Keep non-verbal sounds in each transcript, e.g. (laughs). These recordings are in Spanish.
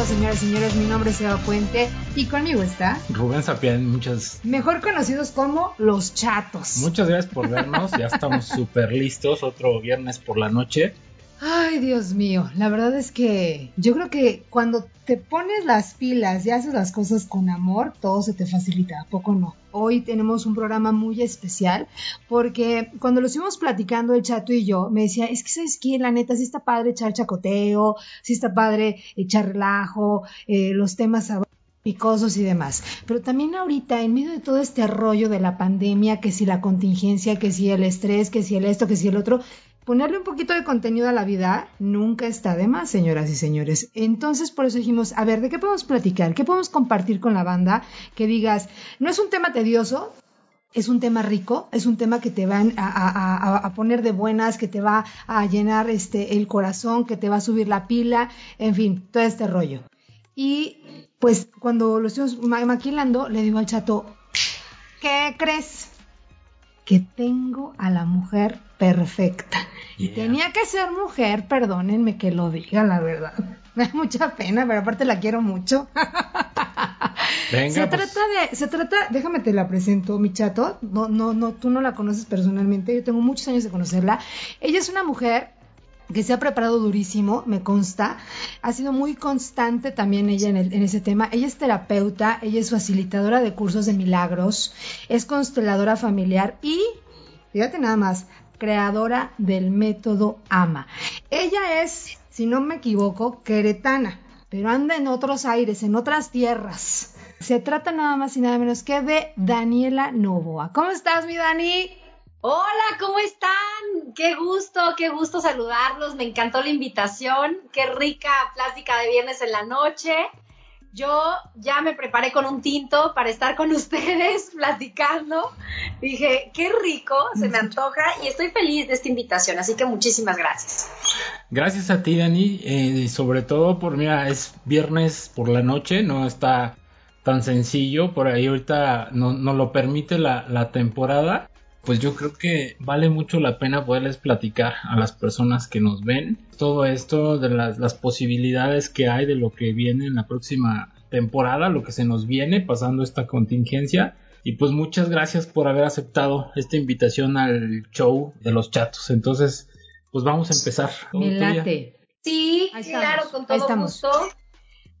señoras y señores. Mi nombre es Eva Puente y conmigo está Rubén Sapien, muchas. Mejor conocidos como Los Chatos. Muchas gracias por vernos. ya estamos súper listos. Otro viernes por la noche. Ay, Dios mío, la verdad es que yo creo que cuando te pones las pilas y haces las cosas con amor, todo se te facilita, ¿a poco no? Hoy tenemos un programa muy especial porque cuando lo estuvimos platicando el chato y yo, me decía, es que sabes qué, la neta, sí está padre echar chacoteo, sí está padre echar relajo, eh, los temas picosos y demás. Pero también ahorita, en medio de todo este rollo de la pandemia, que si la contingencia, que si el estrés, que si el esto, que si el otro, ponerle un poquito de contenido a la vida nunca está de más, señoras y señores. Entonces, por eso dijimos, a ver, ¿de qué podemos platicar? ¿Qué podemos compartir con la banda? Que digas, no es un tema tedioso, es un tema rico, es un tema que te va a, poner de buenas, que te va a llenar este, el corazón, que te va a subir la pila, en fin, todo este rollo. Y pues cuando lo estuvimos maquilando, le digo al chato, ¿qué crees? Que tengo a la mujer perfecta. Y tenía que ser mujer, perdónenme que lo diga, la verdad. (laughs) Me da mucha pena, pero aparte la quiero mucho. (laughs) Venga, se pues. trata de, se trata, déjame te la presento, mi chato. No, no, no, tú no la conoces personalmente. Yo tengo muchos años de conocerla. Ella es una mujer que se ha preparado durísimo, me consta. Ha sido muy constante también ella en, en, ese tema. Ella es terapeuta, ella es facilitadora de cursos de milagros, es consteladora familiar y, fíjate nada más, creadora del método AMA. Ella es, si no me equivoco, queretana, pero anda en otros aires, en otras tierras. Se trata nada más y nada menos que de Daniela Novoa. ¿Cómo estás, mi Dani? Hola, ¿cómo están? Qué gusto, qué gusto saludarlos. Me encantó la invitación. Qué rica plástica de viernes en la noche. Yo ya me preparé con un tinto para estar con (laughs) ustedes platicando. Dije, qué rico, se me antoja y estoy feliz de esta invitación, así que muchísimas gracias. Gracias a ti, Dani, eh, sobre todo por, mira, es viernes por la noche, no está tan sencillo, por ahí ahorita no, no lo permite la, la temporada pues yo creo que vale mucho la pena poderles platicar a las personas que nos ven todo esto de las, las, posibilidades que hay de lo que viene en la próxima temporada, lo que se nos viene pasando esta contingencia. Y pues muchas gracias por haber aceptado esta invitación al show de los chatos. Entonces, pues vamos a empezar. Me Sí, claro, con todo gusto.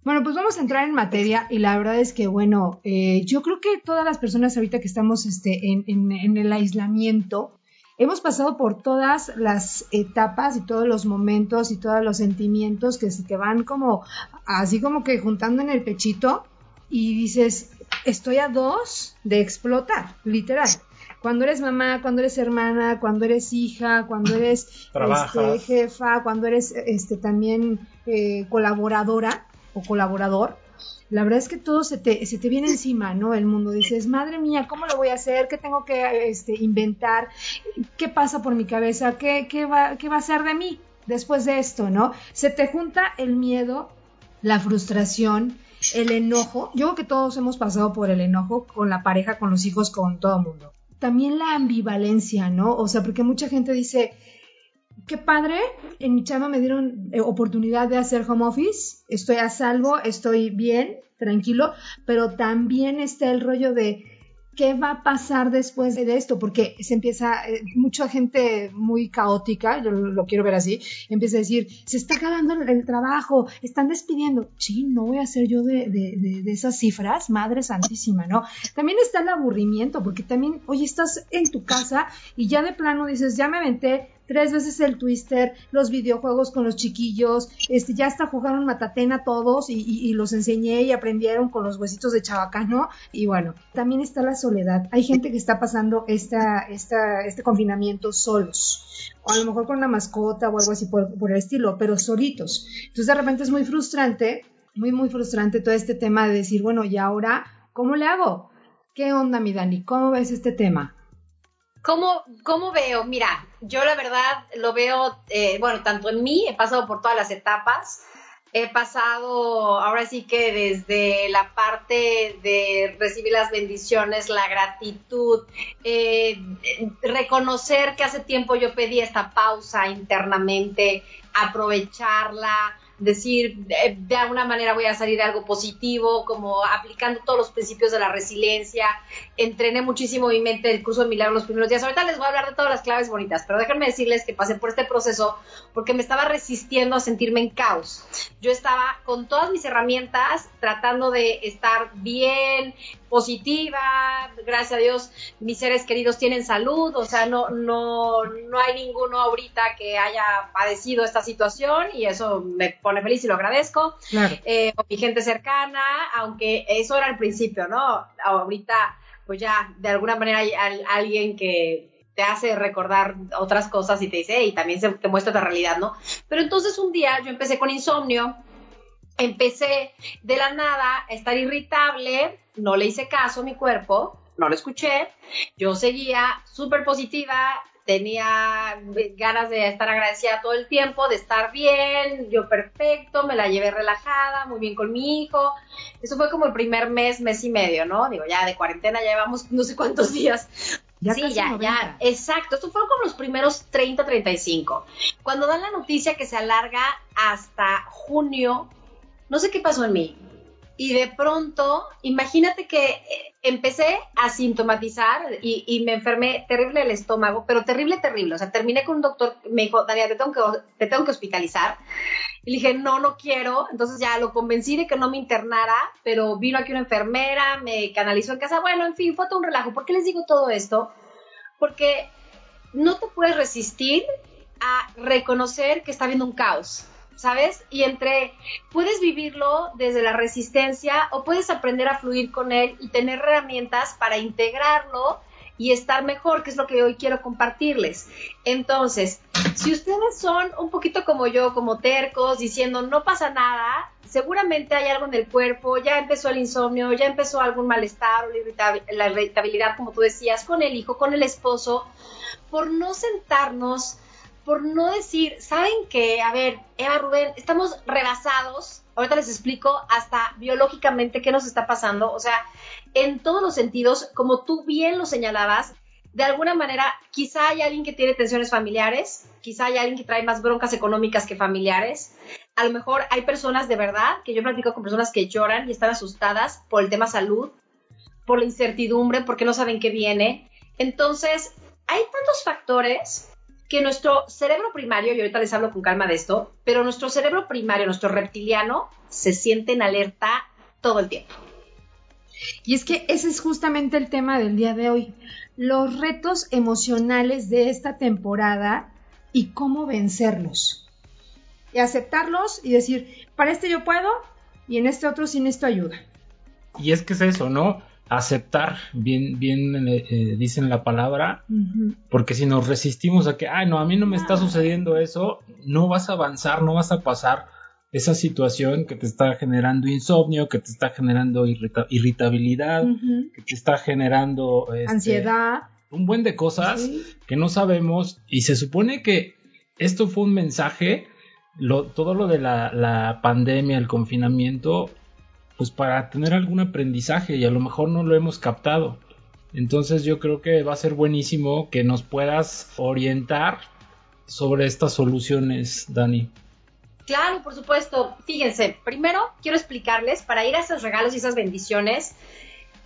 Bueno, pues vamos a entrar en materia y la verdad es que, bueno, eh, yo creo que todas las personas ahorita que estamos este, en, en, el aislamiento, hemos pasado por todas las etapas y todos los momentos y todos los sentimientos que se te van como, así como que juntando en el pechito y dices, estoy a dos de explotar, literal. Cuando eres mamá, cuando eres hermana, cuando eres hija, cuando eres este, jefa, cuando eres este, también eh, colaboradora, o colaborador, la verdad es que todo se te, se te viene encima, ¿no? El mundo dices, madre mía, ¿cómo lo voy a hacer? ¿Qué tengo que este, inventar? ¿Qué pasa por mi cabeza? ¿Qué, qué, va, ¿Qué va a ser de mí después de esto, ¿no? Se te junta el miedo, la frustración, el enojo. Yo creo que todos hemos pasado por el enojo con la pareja, con los hijos, con todo el mundo. También la ambivalencia, ¿no? O sea, porque mucha gente dice, qué padre, en mi chama me dieron eh, oportunidad de hacer home office, estoy a salvo, estoy bien, tranquilo, pero también está el rollo de qué va a pasar después de esto, porque se empieza, eh, mucha gente muy caótica, yo lo, quiero ver así, empieza a decir, se está acabando el, trabajo, están despidiendo, sí, no voy a ser yo de, esas cifras, madre santísima, ¿no? También está el aburrimiento, porque también, oye, estás en tu casa y ya de plano dices, ya me aventé tres veces el twister, los videojuegos con los chiquillos, este, ya hasta jugaron matatena todos y, los enseñé y aprendieron con los huesitos de chabacano. Y bueno, también está la soledad. Hay gente que está pasando esta, esta, este confinamiento solos. O a lo mejor con una mascota o algo así por, por el estilo, pero solitos. Entonces de repente es muy frustrante, muy, muy frustrante todo este tema de decir, bueno, ¿y ahora cómo le hago? ¿Qué onda, mi Dani? ¿Cómo ves este tema? ¿Cómo, ¿Cómo veo? Mira, yo la verdad lo veo, eh, bueno, tanto en mí, he pasado por todas las etapas, he pasado ahora sí que desde la parte de recibir las bendiciones, la gratitud, eh, reconocer que hace tiempo yo pedí esta pausa internamente, aprovecharla, decir, de, alguna manera voy a salir de algo positivo, como aplicando todos los principios de la resiliencia. Entrené muchísimo mi mente el curso de milagros los primeros días. Ahorita les voy a hablar de todas las claves bonitas, pero déjenme decirles que pasé por este proceso porque me estaba resistiendo a sentirme en caos. Yo estaba con todas mis herramientas tratando de estar bien, positiva, gracias a Dios mis seres queridos tienen salud, o sea, no, no, no hay ninguno ahorita que haya padecido esta situación y eso me pone feliz y lo agradezco. Eh, mi gente cercana, aunque eso era al principio, ¿no? Ahorita, pues ya de alguna manera hay alguien que te hace recordar otras cosas y te dice, y también se, te muestra la realidad, ¿no? Pero entonces un día yo empecé con insomnio, empecé de la nada a estar irritable, no le hice caso a mi cuerpo, no lo escuché, yo seguía súper positiva, tenía ganas de estar agradecida todo el tiempo, de estar bien, yo perfecto, me la llevé relajada, muy bien con mi hijo. Eso fue como el primer mes, mes y medio, ¿no? Digo, ya de cuarentena ya llevamos no sé cuántos días. Ya sí, ya, ya, exacto. Esto fueron como los primeros 30, 35. Cuando dan la noticia que se alarga hasta junio, no sé qué pasó en mí. Y de pronto, imagínate que eh, empecé a sintomatizar y, me enfermé terrible el estómago, pero terrible, terrible. O sea, terminé con un doctor, me dijo, Daria, te tengo que, te tengo que hospitalizar. Y dije, no, no quiero. Entonces ya lo convencí de que no me internara, pero vino aquí una enfermera, me canalizó en casa. Bueno, en fin, fue todo un relajo. ¿Por qué les digo todo esto? Porque no te puedes resistir a reconocer que está habiendo un caos. ¿Sabes? Y entre, puedes vivirlo desde la resistencia o puedes aprender a fluir con él y tener herramientas para integrarlo y estar mejor, que es lo que hoy quiero compartirles. Entonces, si ustedes son un poquito como yo, como tercos, diciendo no pasa nada, seguramente hay algo en el cuerpo, ya empezó el insomnio, ya empezó algún malestar o la irritabilidad, como tú decías, con el hijo, con el esposo, por no sentarnos por no decir, ¿saben qué? A ver, Eva Rubén, estamos rebasados, ahorita les explico hasta biológicamente qué nos está pasando, o sea, en todos los sentidos, como tú bien lo señalabas, de alguna manera, quizá hay alguien que tiene tensiones familiares, quizá hay alguien que trae más broncas económicas que familiares, a lo mejor hay personas de verdad, que yo platico con personas que lloran y están asustadas por el tema salud, por la incertidumbre, porque no saben qué viene. Entonces, hay tantos factores que nuestro cerebro primario, y ahorita les hablo con calma de esto, pero nuestro cerebro primario, nuestro reptiliano, se siente en alerta todo el tiempo. Y es que ese es justamente el tema del día de hoy, los retos emocionales de esta temporada y cómo vencerlos. Y aceptarlos y decir, para este yo puedo y en este otro sin esto ayuda. Y es que es eso, ¿no? Aceptar, bien, bien eh, eh, dicen la palabra, porque si nos resistimos a que, ay, no, a mí no me está sucediendo eso, no vas a avanzar, no vas a pasar esa situación que te está generando insomnio, que te está generando irritabilidad, que te está generando este, ansiedad, un buen de cosas que no sabemos y se supone que esto fue un mensaje, lo, todo lo de la, la pandemia, el confinamiento, pues para tener algún aprendizaje y a lo mejor no lo hemos captado. Entonces yo creo que va a ser buenísimo que nos puedas orientar sobre estas soluciones, Dani. Claro, por supuesto. Fíjense, primero quiero explicarles, para ir a esos regalos y esas bendiciones,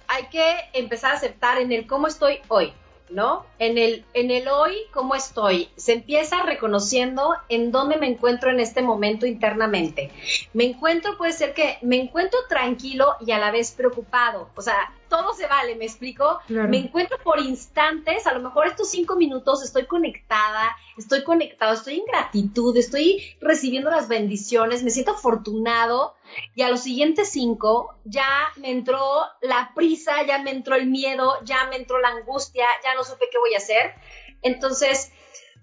hay que empezar a aceptar en el cómo estoy hoy. ¿No? En el, en el hoy, ¿cómo estoy? Se empieza reconociendo en dónde me encuentro en este momento internamente. Me encuentro, puede ser que me encuentro tranquilo y a la vez preocupado. O sea, todo se vale, ¿me explico? Me encuentro por instantes, a lo mejor estos cinco minutos estoy conectada, estoy conectado, estoy en gratitud, estoy recibiendo las bendiciones, me siento afortunado y a los siguientes cinco ya me entró la prisa, ya me entró el miedo, ya me entró la angustia, ya no supe qué voy a hacer. Entonces,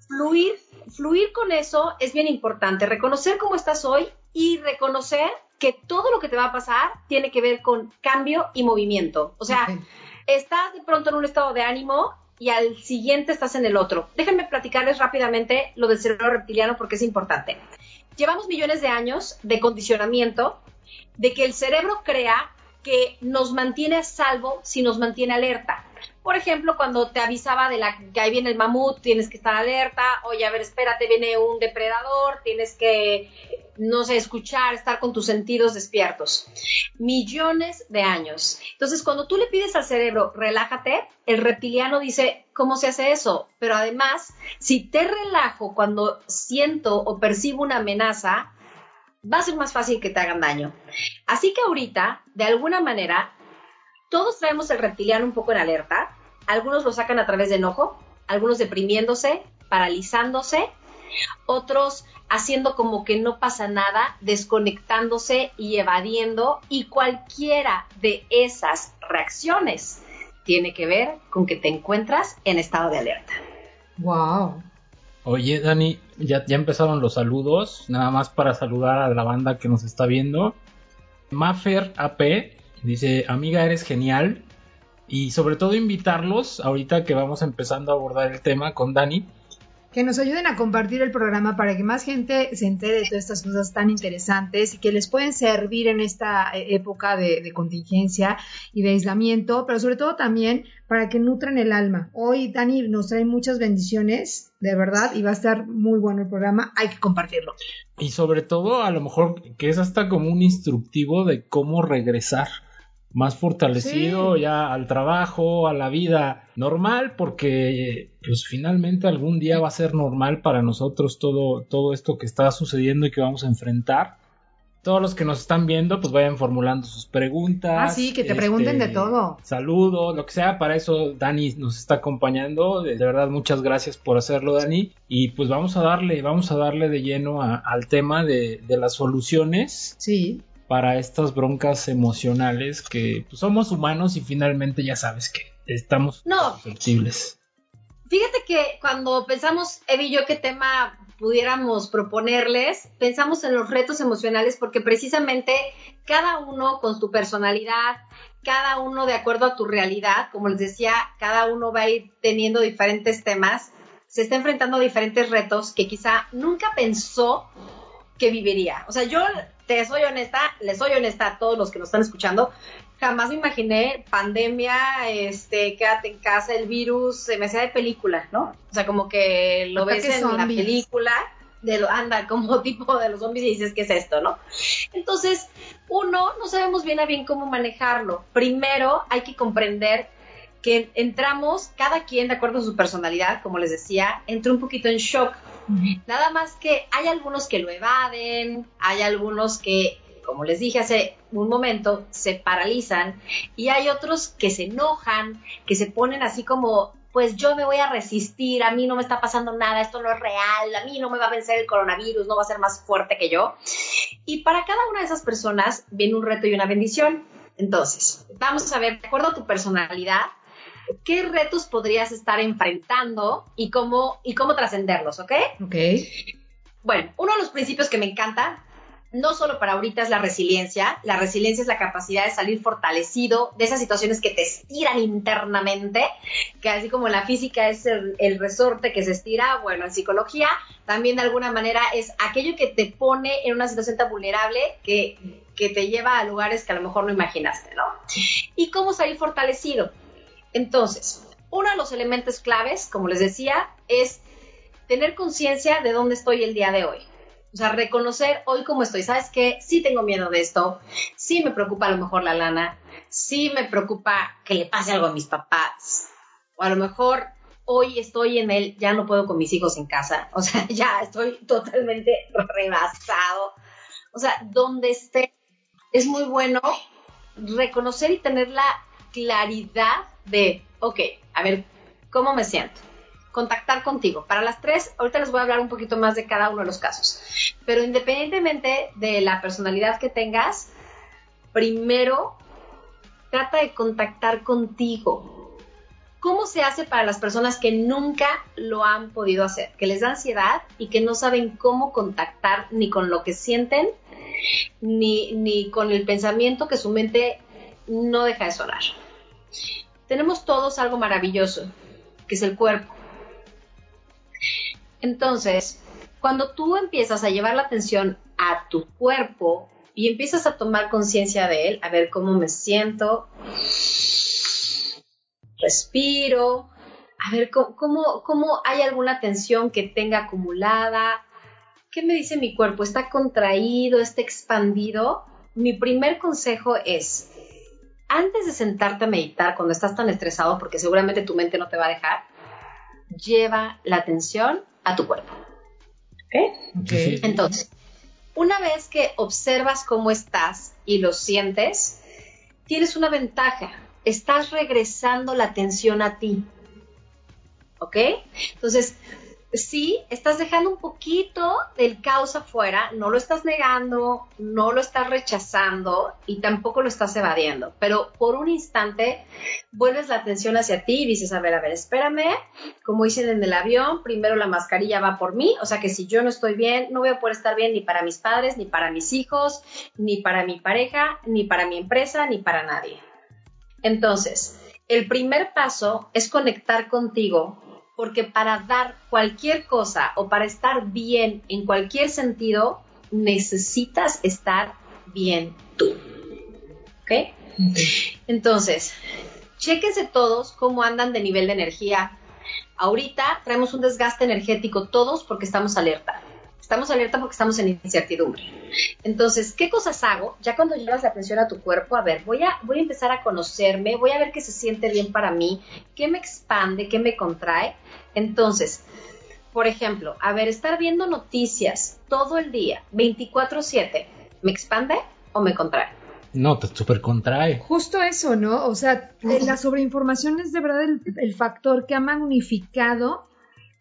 fluir, fluir con eso es bien importante, reconocer cómo estás hoy y reconocer que todo lo que te va a pasar tiene que ver con cambio y movimiento. O sea, estás de pronto en un estado de ánimo y al siguiente estás en el otro. Déjenme platicarles rápidamente lo del cerebro reptiliano porque es importante. Llevamos millones de años de condicionamiento de que el cerebro crea que nos mantiene a salvo si nos mantiene alerta. Por ejemplo, cuando te avisaba de la que ahí viene el mamut, tienes que estar alerta, oye, a ver, espérate, viene un depredador, tienes que, no sé, escuchar, estar con tus sentidos despiertos. Millones de años. Entonces, cuando tú le pides al cerebro, relájate, el reptiliano dice, ¿cómo se hace eso? Pero además, si te relajo cuando siento o percibo una amenaza, va a ser más fácil que te hagan daño. Así que ahorita, de alguna manera, todos traemos el reptiliano un poco en alerta. Algunos lo sacan a través de enojo, algunos deprimiéndose, paralizándose, otros haciendo como que no pasa nada, desconectándose y evadiendo. Y cualquiera de esas reacciones tiene que ver con que te encuentras en estado de alerta. Wow. Oye, Dani, ya, ya empezaron los saludos, nada más para saludar a la banda que nos está viendo. Maffer AP dice, amiga, eres genial. Y sobre todo invitarlos, ahorita que vamos empezando a abordar el tema con Dani, que nos ayuden a compartir el programa para que más gente se entere de todas estas cosas tan interesantes y que les pueden servir en esta eh, época de, contingencia y de aislamiento, pero sobre todo también para que nutran el alma. Hoy Dani nos trae muchas bendiciones, de verdad, y va a estar muy bueno el programa, hay que compartirlo. Y sobre todo, a lo mejor que es hasta como un instructivo de cómo regresar más fortalecido ya al trabajo, a la vida normal, porque pues finalmente algún día va a ser normal para nosotros todo, todo esto que está sucediendo y que vamos a enfrentar. Todos los que nos están viendo, pues vayan formulando sus preguntas. Ah, sí, que te pregunten de este, todo. Saludos, lo que sea. Para eso Dani nos está acompañando. De, verdad, muchas gracias por hacerlo, Dani. Y pues vamos a darle, vamos a darle de lleno al tema de, de las soluciones. Sí para estas broncas emocionales que pues, somos humanos y finalmente ya sabes que estamos no. susceptibles. Fíjate que cuando pensamos, Evi y yo, qué tema pudiéramos proponerles, pensamos en los retos emocionales porque precisamente cada uno con su personalidad, cada uno de acuerdo a tu realidad, como les decía, cada uno va a ir teniendo diferentes temas, se está enfrentando a diferentes retos que quizá nunca pensó que viviría. O sea, yo te soy honesta, les soy honesta a todos los que nos están escuchando, jamás me imaginé pandemia, este, quédate en casa, el virus, se me hacía de película, ¿no? O sea, como que lo ves en la película, de lo, anda, como (laughs) tipo de los zombies y dices, ¿qué es esto, no? Entonces, uno, no sabemos bien a bien cómo manejarlo. Primero, hay que comprender que entramos, cada quien de acuerdo a su personalidad, como les decía, entra un poquito en shock Nada más que hay algunos que lo evaden, hay algunos que, como les dije hace un momento, se paralizan y hay otros que se enojan, que se ponen así como, pues yo me voy a resistir, a mí no me está pasando nada, esto no es real, a mí no me va a vencer el coronavirus, no va a ser más fuerte que yo. Y para cada una de esas personas viene un reto y una bendición. Entonces, vamos a ver, de acuerdo a tu personalidad, qué retos podrías estar enfrentando y cómo, y cómo trascenderlos, ¿ok? Ok. Bueno, uno de los principios que me encanta, no solo para ahorita es la resiliencia, la resiliencia es la capacidad de salir fortalecido de esas situaciones que te estiran internamente, que así como en la física es el, el resorte que se estira, bueno, en psicología también de alguna manera es aquello que te pone en una situación tan vulnerable que que te lleva a lugares que a lo mejor no imaginaste, ¿no? Y cómo salir fortalecido. Entonces, uno de los elementos claves, como les decía, es tener conciencia de dónde estoy el día de hoy. O sea, reconocer hoy cómo estoy. ¿Sabes qué? Sí tengo miedo de esto. Sí me preocupa a lo mejor la lana. Sí me preocupa que le pase algo a mis papás. O a lo mejor hoy estoy en él, ya no puedo con mis hijos en casa. O sea, (laughs) ya estoy totalmente rebasado. O sea, donde esté, es muy bueno reconocer y tener la claridad de, ok, a ver, ¿cómo me siento? Contactar contigo. Para las tres, ahorita les voy a hablar un poquito más de cada uno de los casos. Pero independientemente de la personalidad que tengas, primero trata de contactar contigo. ¿Cómo se hace para las personas que nunca lo han podido hacer? Que les da ansiedad y que no saben cómo contactar ni con lo que sienten, ni, ni con el pensamiento que su mente no deja de sonar tenemos todos algo maravilloso, que es el cuerpo. Entonces, cuando tú empiezas a llevar la atención a tu cuerpo y empiezas a tomar conciencia de él, a ver cómo me siento, respiro, a ver cómo, hay alguna tensión que tenga acumulada. ¿Qué me dice mi cuerpo? ¿Está contraído? ¿Está expandido? Mi primer consejo es, antes de sentarte a meditar cuando estás tan estresado, porque seguramente tu mente no te va a dejar, lleva la atención a tu cuerpo. ¿Ok? Entonces, una vez que observas cómo estás y lo sientes, tienes una ventaja. Estás regresando la atención a ti. ¿Ok? Entonces, sí, estás dejando un poquito del caos afuera, no lo estás negando, no lo estás rechazando y tampoco lo estás evadiendo, pero por un instante vuelves la atención hacia ti y dices, a ver, a ver, espérame, como dicen en el avión, primero la mascarilla va por mí, o sea que si yo no estoy bien, no voy a poder estar bien ni para mis padres, ni para mis hijos, ni para mi pareja, ni para mi empresa, ni para nadie. Entonces, el primer paso es conectar contigo porque para dar cualquier cosa o para estar bien en cualquier sentido, necesitas estar bien tú. ¿Ok? Entonces, chéquense todos cómo andan de nivel de energía. Ahorita traemos un desgaste energético todos porque estamos alerta. Estamos alerta porque estamos en incertidumbre. Entonces, ¿qué cosas hago? Ya cuando llevas la atención a tu cuerpo, a ver, voy a, voy a empezar a conocerme, voy a ver qué se siente bien para mí, qué me expande, qué me contrae. Entonces, por ejemplo, a ver, estar viendo noticias todo el día, 24/7, ¿me expande o me contrae? No, te super contrae. Justo eso, ¿no? O sea, la sobreinformación es de verdad el factor que ha magnificado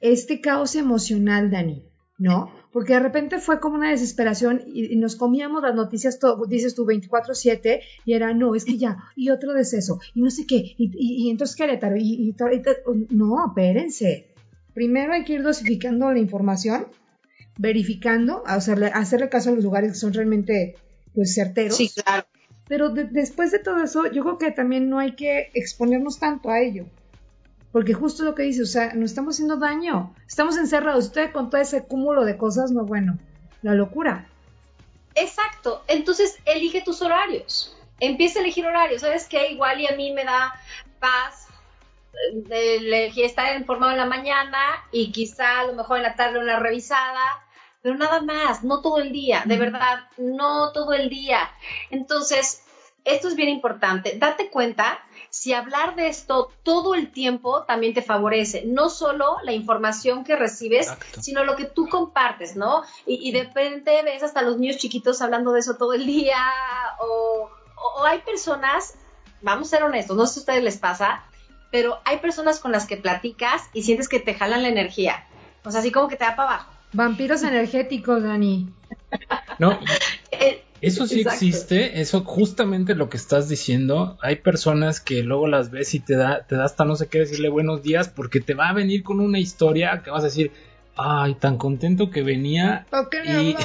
este caos emocional, Dani. ¿No? Porque de repente fue como una desesperación y, nos comíamos las noticias, dices tú 24/7, y era, no, es que ya, y otro deceso, y no sé qué, y, entonces Querétaro, y, no, espérense. Primero hay que ir dosificando la información, verificando, hacerle, hacerle caso a los lugares que son realmente, pues, certeros. Sí, claro. Pero después de todo eso, yo creo que también no hay que exponernos tanto a ello. Porque justo lo que dice, o sea, nos estamos haciendo daño. Estamos encerrados. Usted con todo ese cúmulo de cosas, no, bueno, la locura. Exacto. Entonces, elige tus horarios. Empieza a elegir horarios. ¿Sabes qué? Igual y a mí me da paz elegir estar informado en la mañana y quizá a lo mejor en la tarde una revisada, pero nada más, no todo el día, de verdad, no todo el día. Entonces, esto es bien importante. Date cuenta si hablar de esto todo el tiempo también te favorece, no solo la información que recibes, sino lo que tú compartes, ¿no? Y, de repente ves hasta los niños chiquitos hablando de eso todo el día, o, hay personas, vamos a ser honestos, no sé si a ustedes les pasa, pero hay personas con las que platicas y sientes que te jalan la energía, o sea, así como que te da para abajo. Vampiros (laughs) energéticos, Dani. No. Eso sí existe, eso justamente lo que estás diciendo. Hay personas que luego las ves y te da, te da hasta no sé qué decirle buenos días porque te va a venir con una historia que vas a decir, ay, tan contento que venía. y,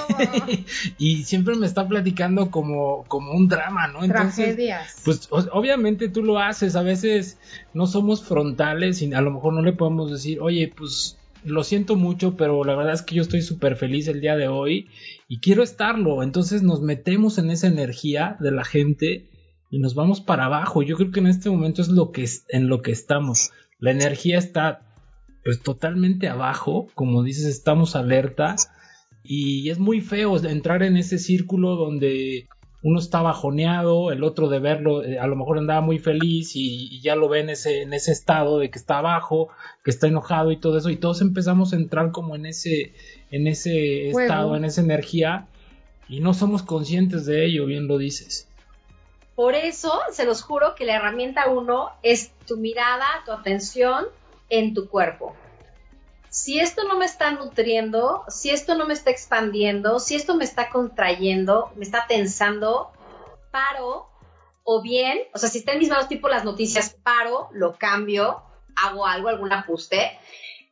(laughs) y, siempre me está platicando como, como un drama, ¿no? Entonces, pues obviamente tú lo haces, a veces no somos frontales y a lo mejor no le podemos decir, oye, pues lo siento mucho, pero la verdad es que yo estoy súper feliz el día de hoy y quiero estarlo. Entonces nos metemos en esa energía de la gente y nos vamos para abajo. Yo creo que en este momento es lo que en lo que estamos. La energía está pues totalmente abajo, como dices, estamos alerta y es muy feo entrar en ese círculo donde uno está bajoneado, el otro de verlo eh, a lo mejor andaba muy feliz y, ya lo ve en ese, en ese estado de que está abajo, que está enojado y todo eso, y todos empezamos a entrar como en ese, en ese estado, en esa energía, y no somos conscientes de ello, bien lo dices. Por eso, se los juro que la herramienta uno es tu mirada, tu atención en tu cuerpo si esto no me está nutriendo, si esto no me está expandiendo, si esto me está contrayendo, me está tensando, paro, o bien, o sea, si está en mis manos tipo las noticias, paro, lo cambio, hago algo, algún ajuste.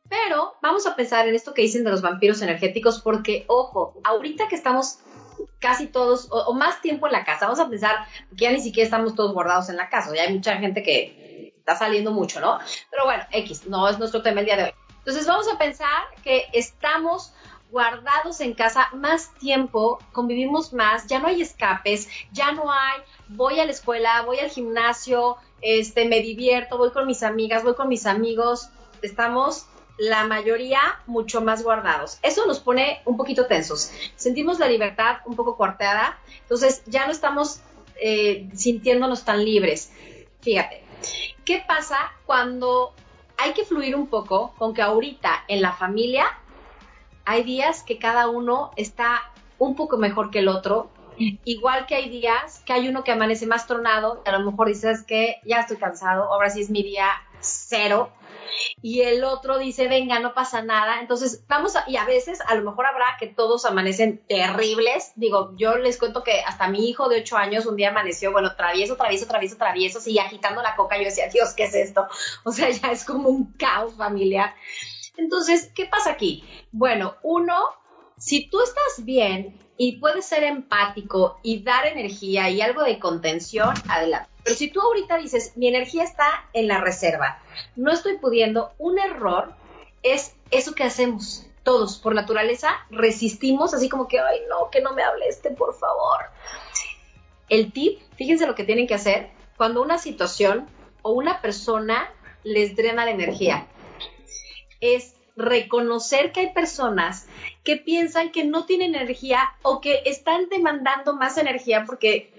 Pero vamos a pensar en esto que dicen de los vampiros energéticos, porque, ojo, ahorita que estamos casi todos, o, más tiempo en la casa, vamos a pensar que ya ni siquiera estamos todos guardados en la casa, ya hay mucha gente que está saliendo mucho, ¿no? Pero bueno, X, no es nuestro tema el día de hoy. Entonces vamos a pensar que estamos guardados en casa más tiempo, convivimos más, ya no hay escapes, ya no hay, voy a la escuela, voy al gimnasio, este, me divierto, voy con mis amigas, voy con mis amigos, estamos la mayoría mucho más guardados. Eso nos pone un poquito tensos. Sentimos la libertad un poco cortada, entonces ya no estamos eh, sintiéndonos tan libres. Fíjate, ¿qué pasa cuando hay que fluir un poco con que ahorita en la familia hay días que cada uno está un poco mejor que el otro, (laughs) igual que hay días que hay uno que amanece más tronado, y a lo mejor dices que ya estoy cansado, ahora sí es mi día cero, y el otro dice, venga, no pasa nada. Entonces, vamos a, y a veces a lo mejor habrá que todos amanecen terribles. Digo, yo les cuento que hasta mi hijo de ocho años un día amaneció, bueno, travieso, travieso, travieso, travieso, y agitando la coca. Yo decía, Dios, ¿qué es esto? O sea, ya es como un caos familiar. Entonces, ¿qué pasa aquí? Bueno, uno, si tú estás bien y puedes ser empático y dar energía y algo de contención, adelante. Pero si tú ahorita dices, mi energía está en la reserva, no estoy pudiendo, un error es eso que hacemos. Todos, por naturaleza, resistimos así como que, ay, no, que no me hable este, por favor. El tip, fíjense lo que tienen que hacer cuando una situación o una persona les drena la energía. Es reconocer que hay personas que piensan que no tienen energía o que están demandando más energía porque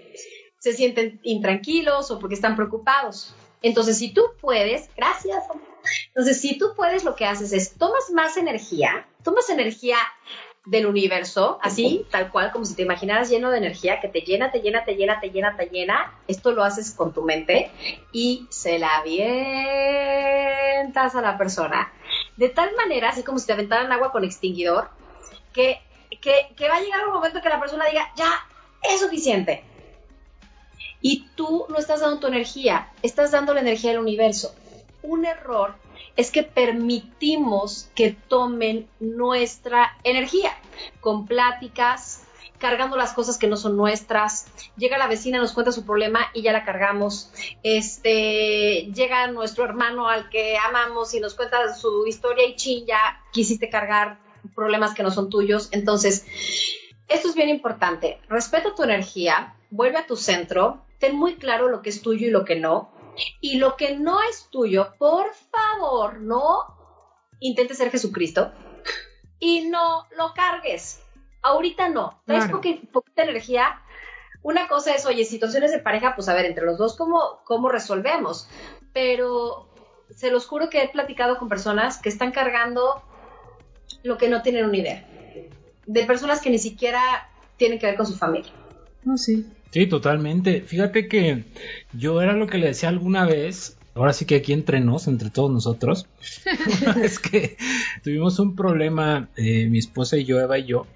se sienten intranquilos o porque están preocupados. Entonces, si tú puedes, gracias. Entonces, si tú puedes, lo que haces es tomas más energía, tomas energía del universo, así, tal cual, como si te imaginaras lleno de energía, que te llena, te llena, te llena, te llena, te llena. Esto lo haces con tu mente y se la avientas a la persona. De tal manera, así como si te aventaran agua con extinguidor, que, que, que va a llegar un momento que la persona diga, ya, es suficiente y tú no estás dando tu energía, estás dando la energía del universo. Un error es que permitimos que tomen nuestra energía con pláticas, cargando las cosas que no son nuestras. Llega la vecina, nos cuenta su problema y ya la cargamos. Este, llega nuestro hermano al que amamos y nos cuenta su historia y chin, ya quisiste cargar problemas que no son tuyos. Entonces, esto es bien importante. Respeta tu energía, vuelve a tu centro, ten muy claro lo que es tuyo y lo que no. Y lo que no es tuyo, por favor, no intentes ser Jesucristo y no lo cargues. Ahorita no. Traes poquita energía. Una cosa es, oye, situaciones de pareja, pues a ver, entre los dos, ¿cómo, cómo resolvemos? Pero se los juro que he platicado con personas que están cargando lo que no tienen una idea. De personas que ni siquiera tienen que ver con su familia. No, sí. Sí, totalmente. Fíjate que yo era lo que le decía alguna vez, ahora sí que aquí entre nos, entre todos nosotros, (laughs) (laughs) es que tuvimos un problema, eh, mi esposa y yo, Eva y yo.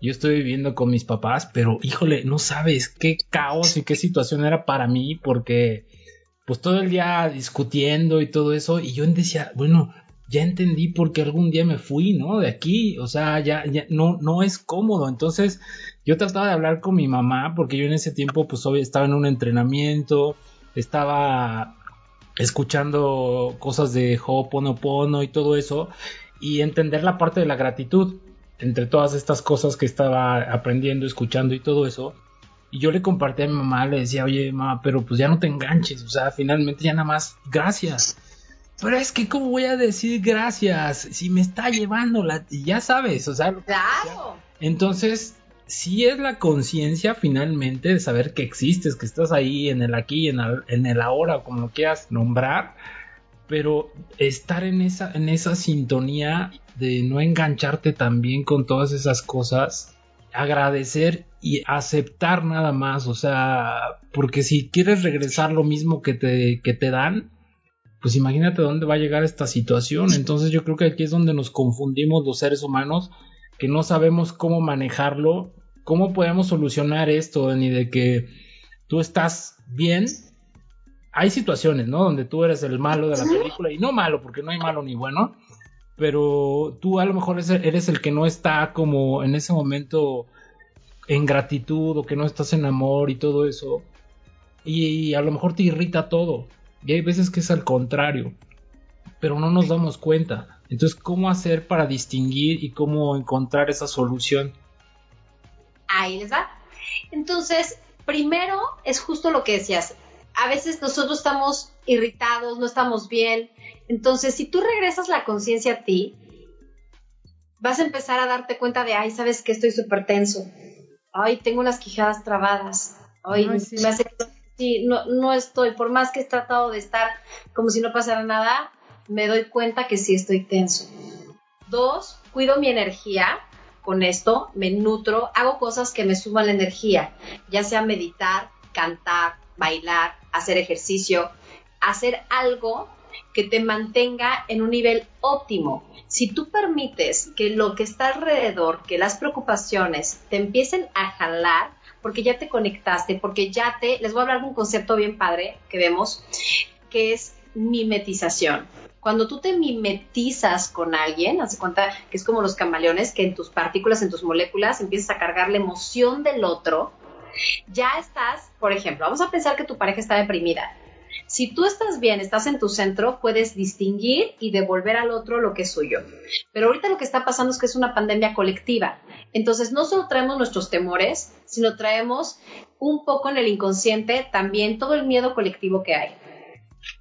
Yo estoy viviendo con mis papás, pero híjole, no sabes qué caos y qué situación era para mí, porque pues todo el día discutiendo y todo eso, y yo decía, bueno, ya entendí por qué algún día me fui, ¿no? De aquí, o sea, ya, ya no, no es cómodo. Entonces, yo trataba de hablar con mi mamá, porque yo en ese tiempo, pues, hoy estaba en un entrenamiento, estaba escuchando cosas de Ho'oponopono y todo eso, y entender la parte de la gratitud entre todas estas cosas que estaba aprendiendo, escuchando y todo eso. Y yo le compartí a mi mamá, le decía, oye, mamá, pero pues ya no te enganches, o sea, finalmente ya nada más, gracias pero es que, ¿cómo voy a decir gracias si me está llevando la... Ya sabes, o sea... Claro. Entonces, sí es la conciencia finalmente de saber que existes, que estás ahí en el aquí, en el, en el ahora, como lo quieras nombrar, pero estar en esa, en esa sintonía de no engancharte también con todas esas cosas, agradecer y aceptar nada más, o sea, porque si quieres regresar lo mismo que te, que te dan, pues imagínate dónde va a llegar esta situación. Entonces yo creo que aquí es donde nos confundimos los seres humanos, que no sabemos cómo manejarlo, cómo podemos solucionar esto, ni de que tú estás bien. Hay situaciones, ¿no? Donde tú eres el malo de la película, y no malo, porque no hay malo ni bueno, pero tú a lo mejor eres el que no está como en ese momento en gratitud o que no estás en amor y todo eso. Y a lo mejor te irrita todo. Y hay veces que es al contrario. pero no nos damos cuenta. Entonces, ¿cómo hacer para distinguir y cómo encontrar esa solución? Ahí les va. Entonces, primero es justo lo que decías. A veces nosotros estamos irritados, no estamos bien. Entonces, si tú regresas la conciencia a ti, vas a empezar a darte cuenta de, ay, sabes que estoy súper tenso. Ay, tengo las quijadas trabadas. Ay, sí. me hace sí, no, no estoy, por más que he tratado de estar como si no pasara nada, me doy cuenta que sí estoy tenso. Dos, cuido mi energía con esto, me nutro, hago cosas que me suman la energía, ya sea meditar, cantar, bailar, hacer ejercicio, hacer algo que te mantenga en un nivel óptimo. Si tú permites que lo que está alrededor, que las preocupaciones te empiecen a jalar, porque ya te conectaste, porque ya te, les voy a hablar de un concepto bien padre que vemos, que es mimetización. Cuando tú te mimetizas con alguien, haz cuenta que es como los camaleones, que en tus partículas, en tus moléculas, empiezas a cargar la emoción del otro, ya estás, por ejemplo, vamos a pensar que tu pareja está deprimida. Si tú estás bien, estás en tu centro, puedes distinguir y devolver al otro lo que es suyo. Pero ahorita lo que está pasando es que es una pandemia colectiva. Entonces, no solo traemos nuestros temores, sino traemos un poco en el inconsciente también todo el miedo colectivo que hay.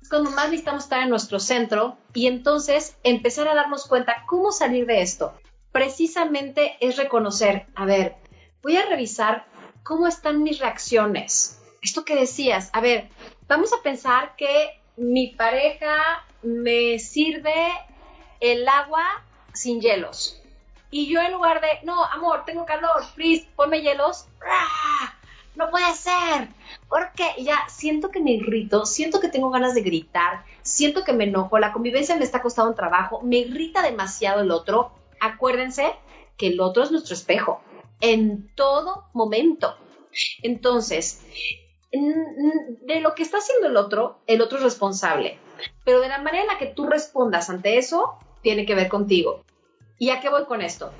Es cuando más necesitamos estar en nuestro centro y entonces empezar a darnos cuenta cómo salir de esto. Precisamente es reconocer, a ver, voy a revisar cómo están mis reacciones. Esto que decías, a ver, vamos a pensar que mi pareja me sirve el agua sin hielos. Y yo en lugar de, no, amor, tengo calor, please, ponme hielos. ¡Ah! No puede ser. Porque ya siento que me irrito, siento que tengo ganas de gritar, siento que me enojo, la convivencia me está costando un trabajo, me irrita demasiado el otro. Acuérdense que el otro es nuestro espejo en todo momento. Entonces, de lo que está haciendo el otro, el otro es responsable, pero de la manera en la que tú respondas ante eso, tiene que ver contigo. ¿Y a qué voy con esto?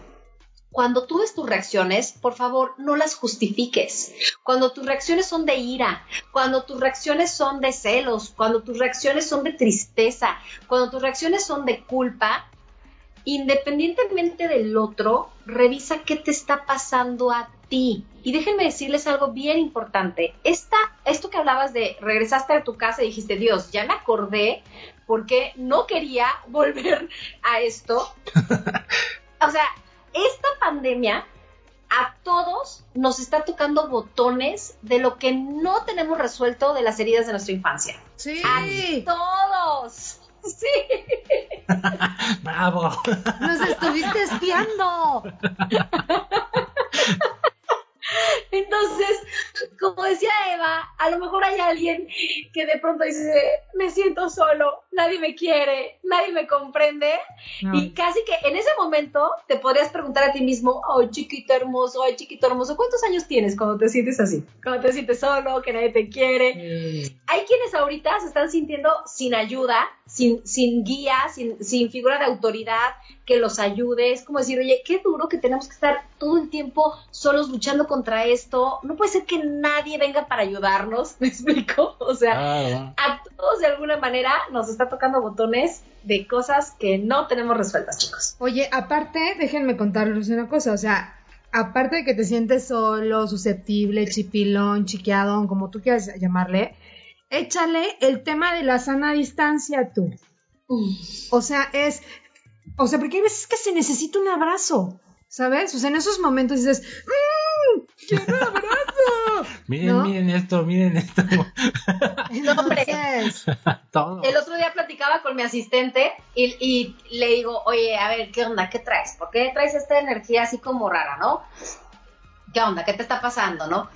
Cuando tú ves tus reacciones, por favor, no las justifiques. Cuando tus reacciones son de ira, cuando tus reacciones son de celos, cuando tus reacciones son de tristeza, cuando tus reacciones son de culpa, independientemente del otro, revisa qué te está pasando a ti. Y déjenme decirles algo bien importante. Esta, esto que hablabas de regresaste a tu casa y dijiste, Dios, ya me acordé porque no quería (laughs) volver a esto. (laughs) o sea, esta pandemia a todos nos está tocando botones de lo que no tenemos resuelto de las heridas de nuestra infancia. Sí. A todos. (laughs) Sí. Bravo. Nos estuviste espiando. (laughs) Entonces, como decía Eva, a lo mejor hay alguien que de pronto dice, me siento solo, nadie me quiere, nadie me comprende. Y casi que en ese momento te podrías preguntar a ti mismo, ay, chiquito hermoso, ay, chiquito hermoso, ¿cuántos años tienes cuando te sientes así? Cuando te sientes solo, que nadie te quiere. Hay quienes ahorita se están sintiendo sin ayuda, sin, sin guía, sin, sin figura de autoridad que los ayude. Es como decir, oye, qué duro que tenemos que estar todo el tiempo solos luchando contra esto. No puede ser que nadie venga para ayudarnos, (laughs) ¿me explico? O sea, a todos de alguna manera nos está tocando botones de cosas que no tenemos resueltas, chicos. Oye, aparte, déjenme contarles una cosa, o sea, aparte de que te sientes solo, susceptible, chipilón, chiqueadón, como tú quieras llamarle, échale el tema de la sana distancia tú. O sea, es, o sea, porque hay veces que se necesita un abrazo, ¿sabes? O sea, en esos momentos dices, mmm, quiero un abrazo. (laughs) miren, miren esto, miren esto. Entonces, (laughs) Todo. El otro día platicaba con mi asistente y, y le digo, oye, a ver, ¿qué onda? ¿Qué traes? ¿Por qué traes esta energía así como rara, no? ¿Qué onda? ¿Qué te está pasando, no?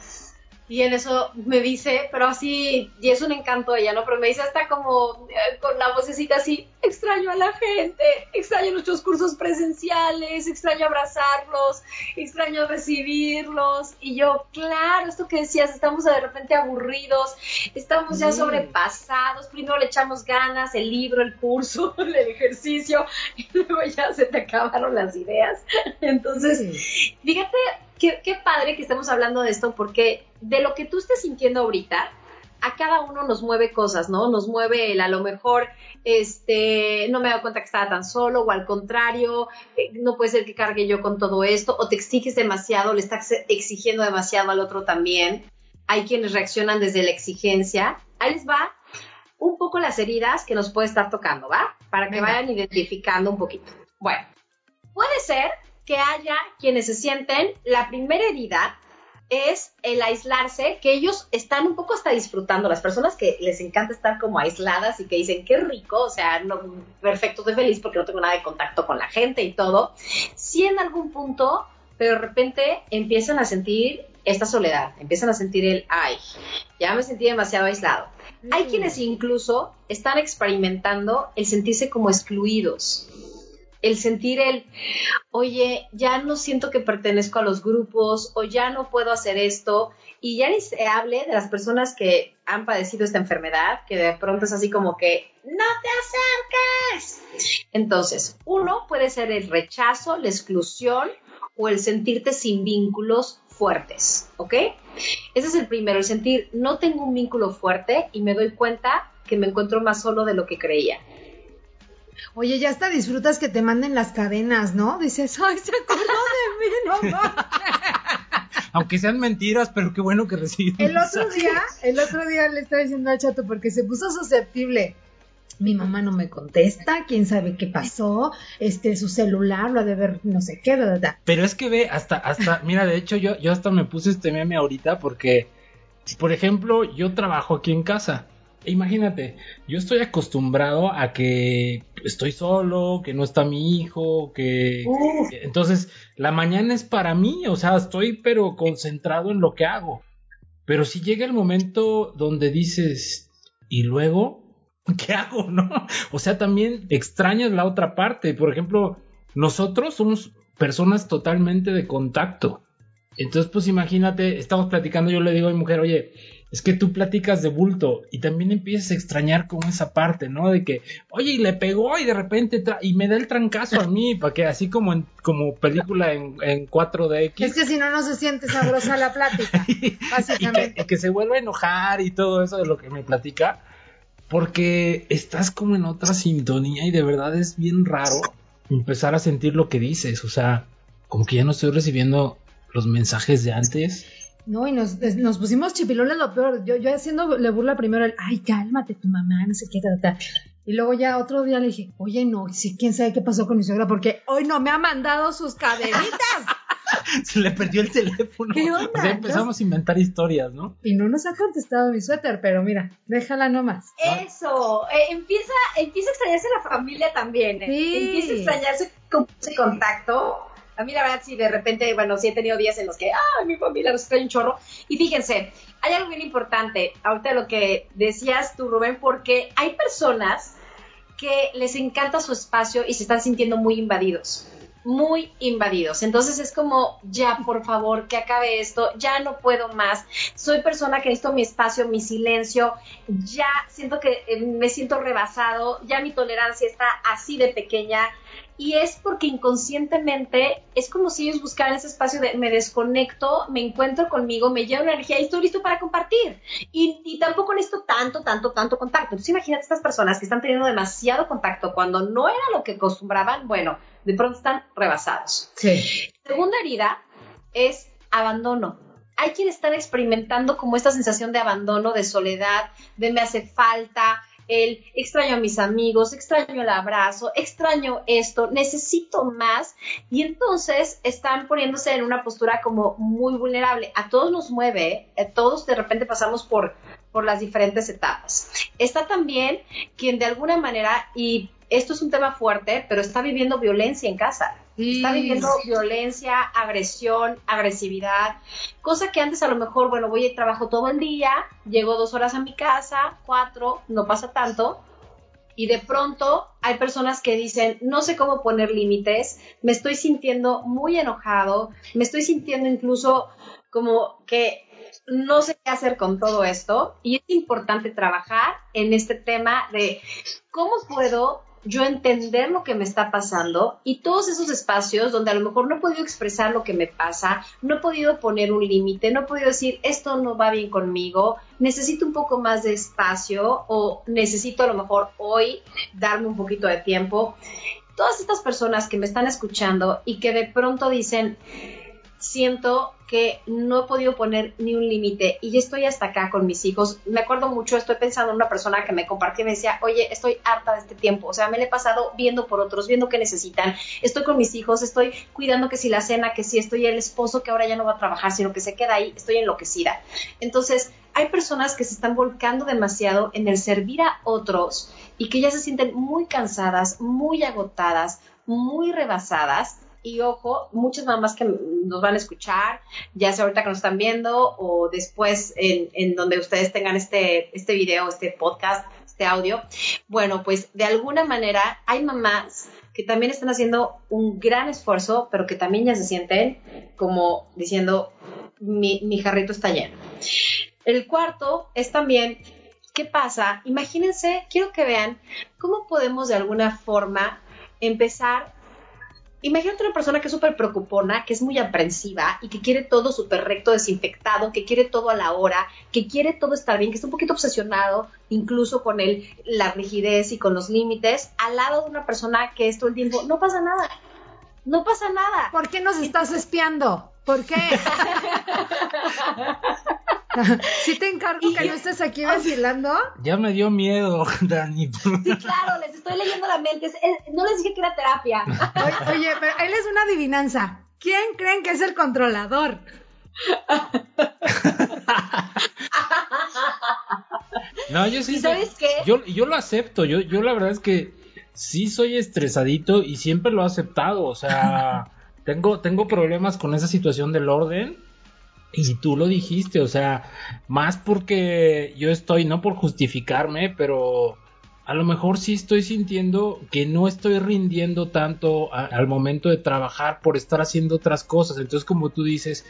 Y en eso me dice, pero así, y es un encanto ella, ¿no? Pero me dice hasta como eh, con la vocecita así, extraño a la gente, extraño nuestros cursos presenciales, extraño abrazarlos, extraño recibirlos. Y yo, claro, esto que decías, estamos de repente aburridos, estamos ya Sí. sobrepasados, primero le echamos ganas, el libro, el curso, (laughs) el ejercicio, y luego ya se te acabaron las ideas. (laughs) Entonces, sí. Fíjate qué, qué padre que estemos hablando de esto, porque de lo que tú estés sintiendo ahorita, a cada uno nos mueve cosas, ¿no? Nos mueve el a lo mejor, este, no me he dado cuenta que estaba tan solo, o al contrario, eh, no puede ser que cargue yo con todo esto, o te exiges demasiado, le estás exigiendo demasiado al otro también. Hay quienes reaccionan desde la exigencia. Ahí les va un poco las heridas que nos puede estar tocando, ¿va? Para que vayan identificando un poquito. Bueno, puede ser que haya quienes se sienten la primera herida es el aislarse, que ellos están un poco hasta disfrutando, las personas que les encanta estar como aisladas y que dicen, qué rico, o sea, no, perfecto, estoy feliz porque no tengo nada de contacto con la gente y todo, si en algún punto, pero de repente empiezan a sentir esta soledad, empiezan a sentir el, ay, ya me sentí demasiado aislado. Hay mm. quienes incluso están experimentando el sentirse como excluidos, el sentir el, oye, ya no siento que pertenezco a los grupos o ya no puedo hacer esto. Y ya ni se hable de las personas que han padecido esta enfermedad, que de pronto es así como que, no te acerques. Entonces, uno puede ser el rechazo, la exclusión o el sentirte sin vínculos fuertes, ¿ok? Ese es el primero, el sentir, no tengo un vínculo fuerte y me doy cuenta que me encuentro más solo de lo que creía. Oye, ya hasta disfrutas que te manden las cadenas, ¿no? Dices, ay, se acordó de mí, no (laughs) Aunque sean mentiras, pero qué bueno que reciben. El otro día, el otro día le estaba diciendo al chato porque se puso susceptible. Mi mamá no me contesta, quién sabe qué pasó, este, su celular lo ha de ver no sé qué, ¿verdad? Pero es que ve, hasta, hasta, mira, de hecho yo, yo hasta me puse este meme ahorita porque, por ejemplo, yo trabajo aquí en casa imagínate, yo estoy acostumbrado a que estoy solo, que no está mi hijo, que... Entonces, la mañana es para mí, o sea, estoy pero concentrado en lo que hago. Pero si llega el momento donde dices, ¿y luego? (laughs) ¿Qué hago, no? O sea, también extrañas la otra parte. Por ejemplo, nosotros somos personas totalmente de contacto. Entonces, pues imagínate, estamos platicando, yo le digo a mi mujer, oye, es que tú platicas de bulto y también empiezas a extrañar como esa parte, ¿no? De que, oye, y le pegó y de repente y me da el trancazo a mí, para que así como en como película en, en 4DX. Es que si no, no se siente sabrosa la plática, (laughs) básicamente. Y que, se vuelva a enojar y todo eso de lo que me platica, porque estás como en otra sintonía y de verdad es bien raro empezar a sentir lo que dices, o sea, como que ya no estoy recibiendo los mensajes de antes no, y nos, nos pusimos chipilones lo peor. Yo, yo haciéndole burla primero, el, ay, cálmate, tu mamá, no sé qué, tal, Y luego ya otro día le dije, oye, no, si quién sabe qué pasó con mi suegra, porque hoy no me ha mandado sus cadenitas. (laughs) Se le perdió el teléfono. ¿Qué onda? O sea, empezamos a inventar historias, ¿no? Y no nos ha contestado mi suéter, pero mira, déjala nomás. Eso, eh, empieza, empieza a extrañarse la familia también. Eh. Empieza a extrañarse con ese contacto a mí la verdad sí, de repente, bueno, sí he tenido días en los que, ah, mi familia nos trae un chorro. Y fíjense, hay algo bien importante, ahorita lo que decías tú, Rubén, porque hay personas que les encanta su espacio y se están sintiendo muy invadidos muy invadidos. Entonces es como, ya, por favor, que acabe esto, ya no puedo más. Soy persona que necesito mi espacio, mi silencio, ya siento que eh, me siento rebasado, ya mi tolerancia está así de pequeña, y es porque inconscientemente es como si ellos buscaran ese espacio de me desconecto, me encuentro conmigo, me llevo energía y estoy listo para compartir. Y, y tampoco necesito tanto, tanto, tanto contacto. Entonces imagínate estas personas que están teniendo demasiado contacto cuando no era lo que acostumbraban, bueno, de pronto están rebasados. Sí. Segunda herida es abandono hay quienes están experimentando como esta sensación de abandono, de soledad, de me hace falta, el extraño a mis amigos, extraño el abrazo, extraño esto, necesito más y entonces están poniéndose en una postura como muy vulnerable. A todos nos mueve, a todos de repente pasamos por, por las diferentes etapas. Está también quien de alguna manera, y esto es un tema fuerte, pero está viviendo violencia en casa. Está viviendo violencia, agresión, agresividad, cosa que antes a lo mejor, bueno, voy y trabajo todo el día, llego dos horas a mi casa, cuatro, no pasa tanto, y de pronto hay personas que dicen, no sé cómo poner límites, me estoy sintiendo muy enojado, me estoy sintiendo incluso como que no sé qué hacer con todo esto y es importante trabajar en este tema de cómo puedo yo entender lo que me está pasando y todos esos espacios donde a lo mejor no he podido expresar lo que me pasa, no he podido poner un límite, no he podido decir esto no va bien conmigo, necesito un poco más de espacio o necesito a lo mejor hoy darme un poquito de tiempo. Todas estas personas que me están escuchando y que de pronto dicen, siento que no he podido poner ni un límite y estoy hasta acá con mis hijos. Me acuerdo mucho, estoy pensando en una persona que me compartió y me decía, oye, estoy harta de este tiempo, o sea, me lo he pasado viendo por otros, viendo qué necesitan, estoy con mis hijos, estoy cuidando que si la cena, que si estoy el esposo que ahora ya no va a trabajar, sino que se queda ahí, estoy enloquecida. Entonces, hay personas que se están volcando demasiado en el servir a otros y que ya se sienten muy cansadas, muy agotadas, muy rebasadas y ojo, muchas mamás que nos van a escuchar, ya sea ahorita que nos están viendo o después en, donde ustedes tengan este, este video, este podcast, este audio. Bueno, pues de alguna manera hay mamás que también están haciendo un gran esfuerzo, pero que también ya se sienten como diciendo, mi, mi jarrito está lleno. El cuarto es también, ¿qué pasa? Imagínense, quiero que vean cómo podemos de alguna forma empezar Imagínate una persona que es súper preocupona, que es muy aprensiva y que quiere todo súper recto, desinfectado, que quiere todo a la hora, que quiere todo estar bien, que está un poquito obsesionado incluso con el, la rigidez y con los límites, al lado de una persona que es todo el tiempo, no pasa nada, no pasa nada. ¿Por qué nos estás espiando? ¿Por qué? (laughs) (laughs) ¿Sí te encargo que no estés aquí vacilando? Ya me dio miedo, (laughs) Dani. Sí, claro, les estoy leyendo la mente. no les dije que era terapia. Oye, pero él es una adivinanza. ¿Quién creen que es el controlador? No, yo sí. ¿Sabes qué? Yo, yo lo acepto. Yo, yo la verdad es que sí soy estresadito y siempre lo he aceptado. O sea, (laughs) tengo, tengo problemas con esa situación del orden y tú lo dijiste, o sea, más porque yo estoy, no por justificarme, pero a lo mejor sí estoy sintiendo que no estoy rindiendo tanto al momento de trabajar por estar haciendo otras cosas. Entonces, como tú dices,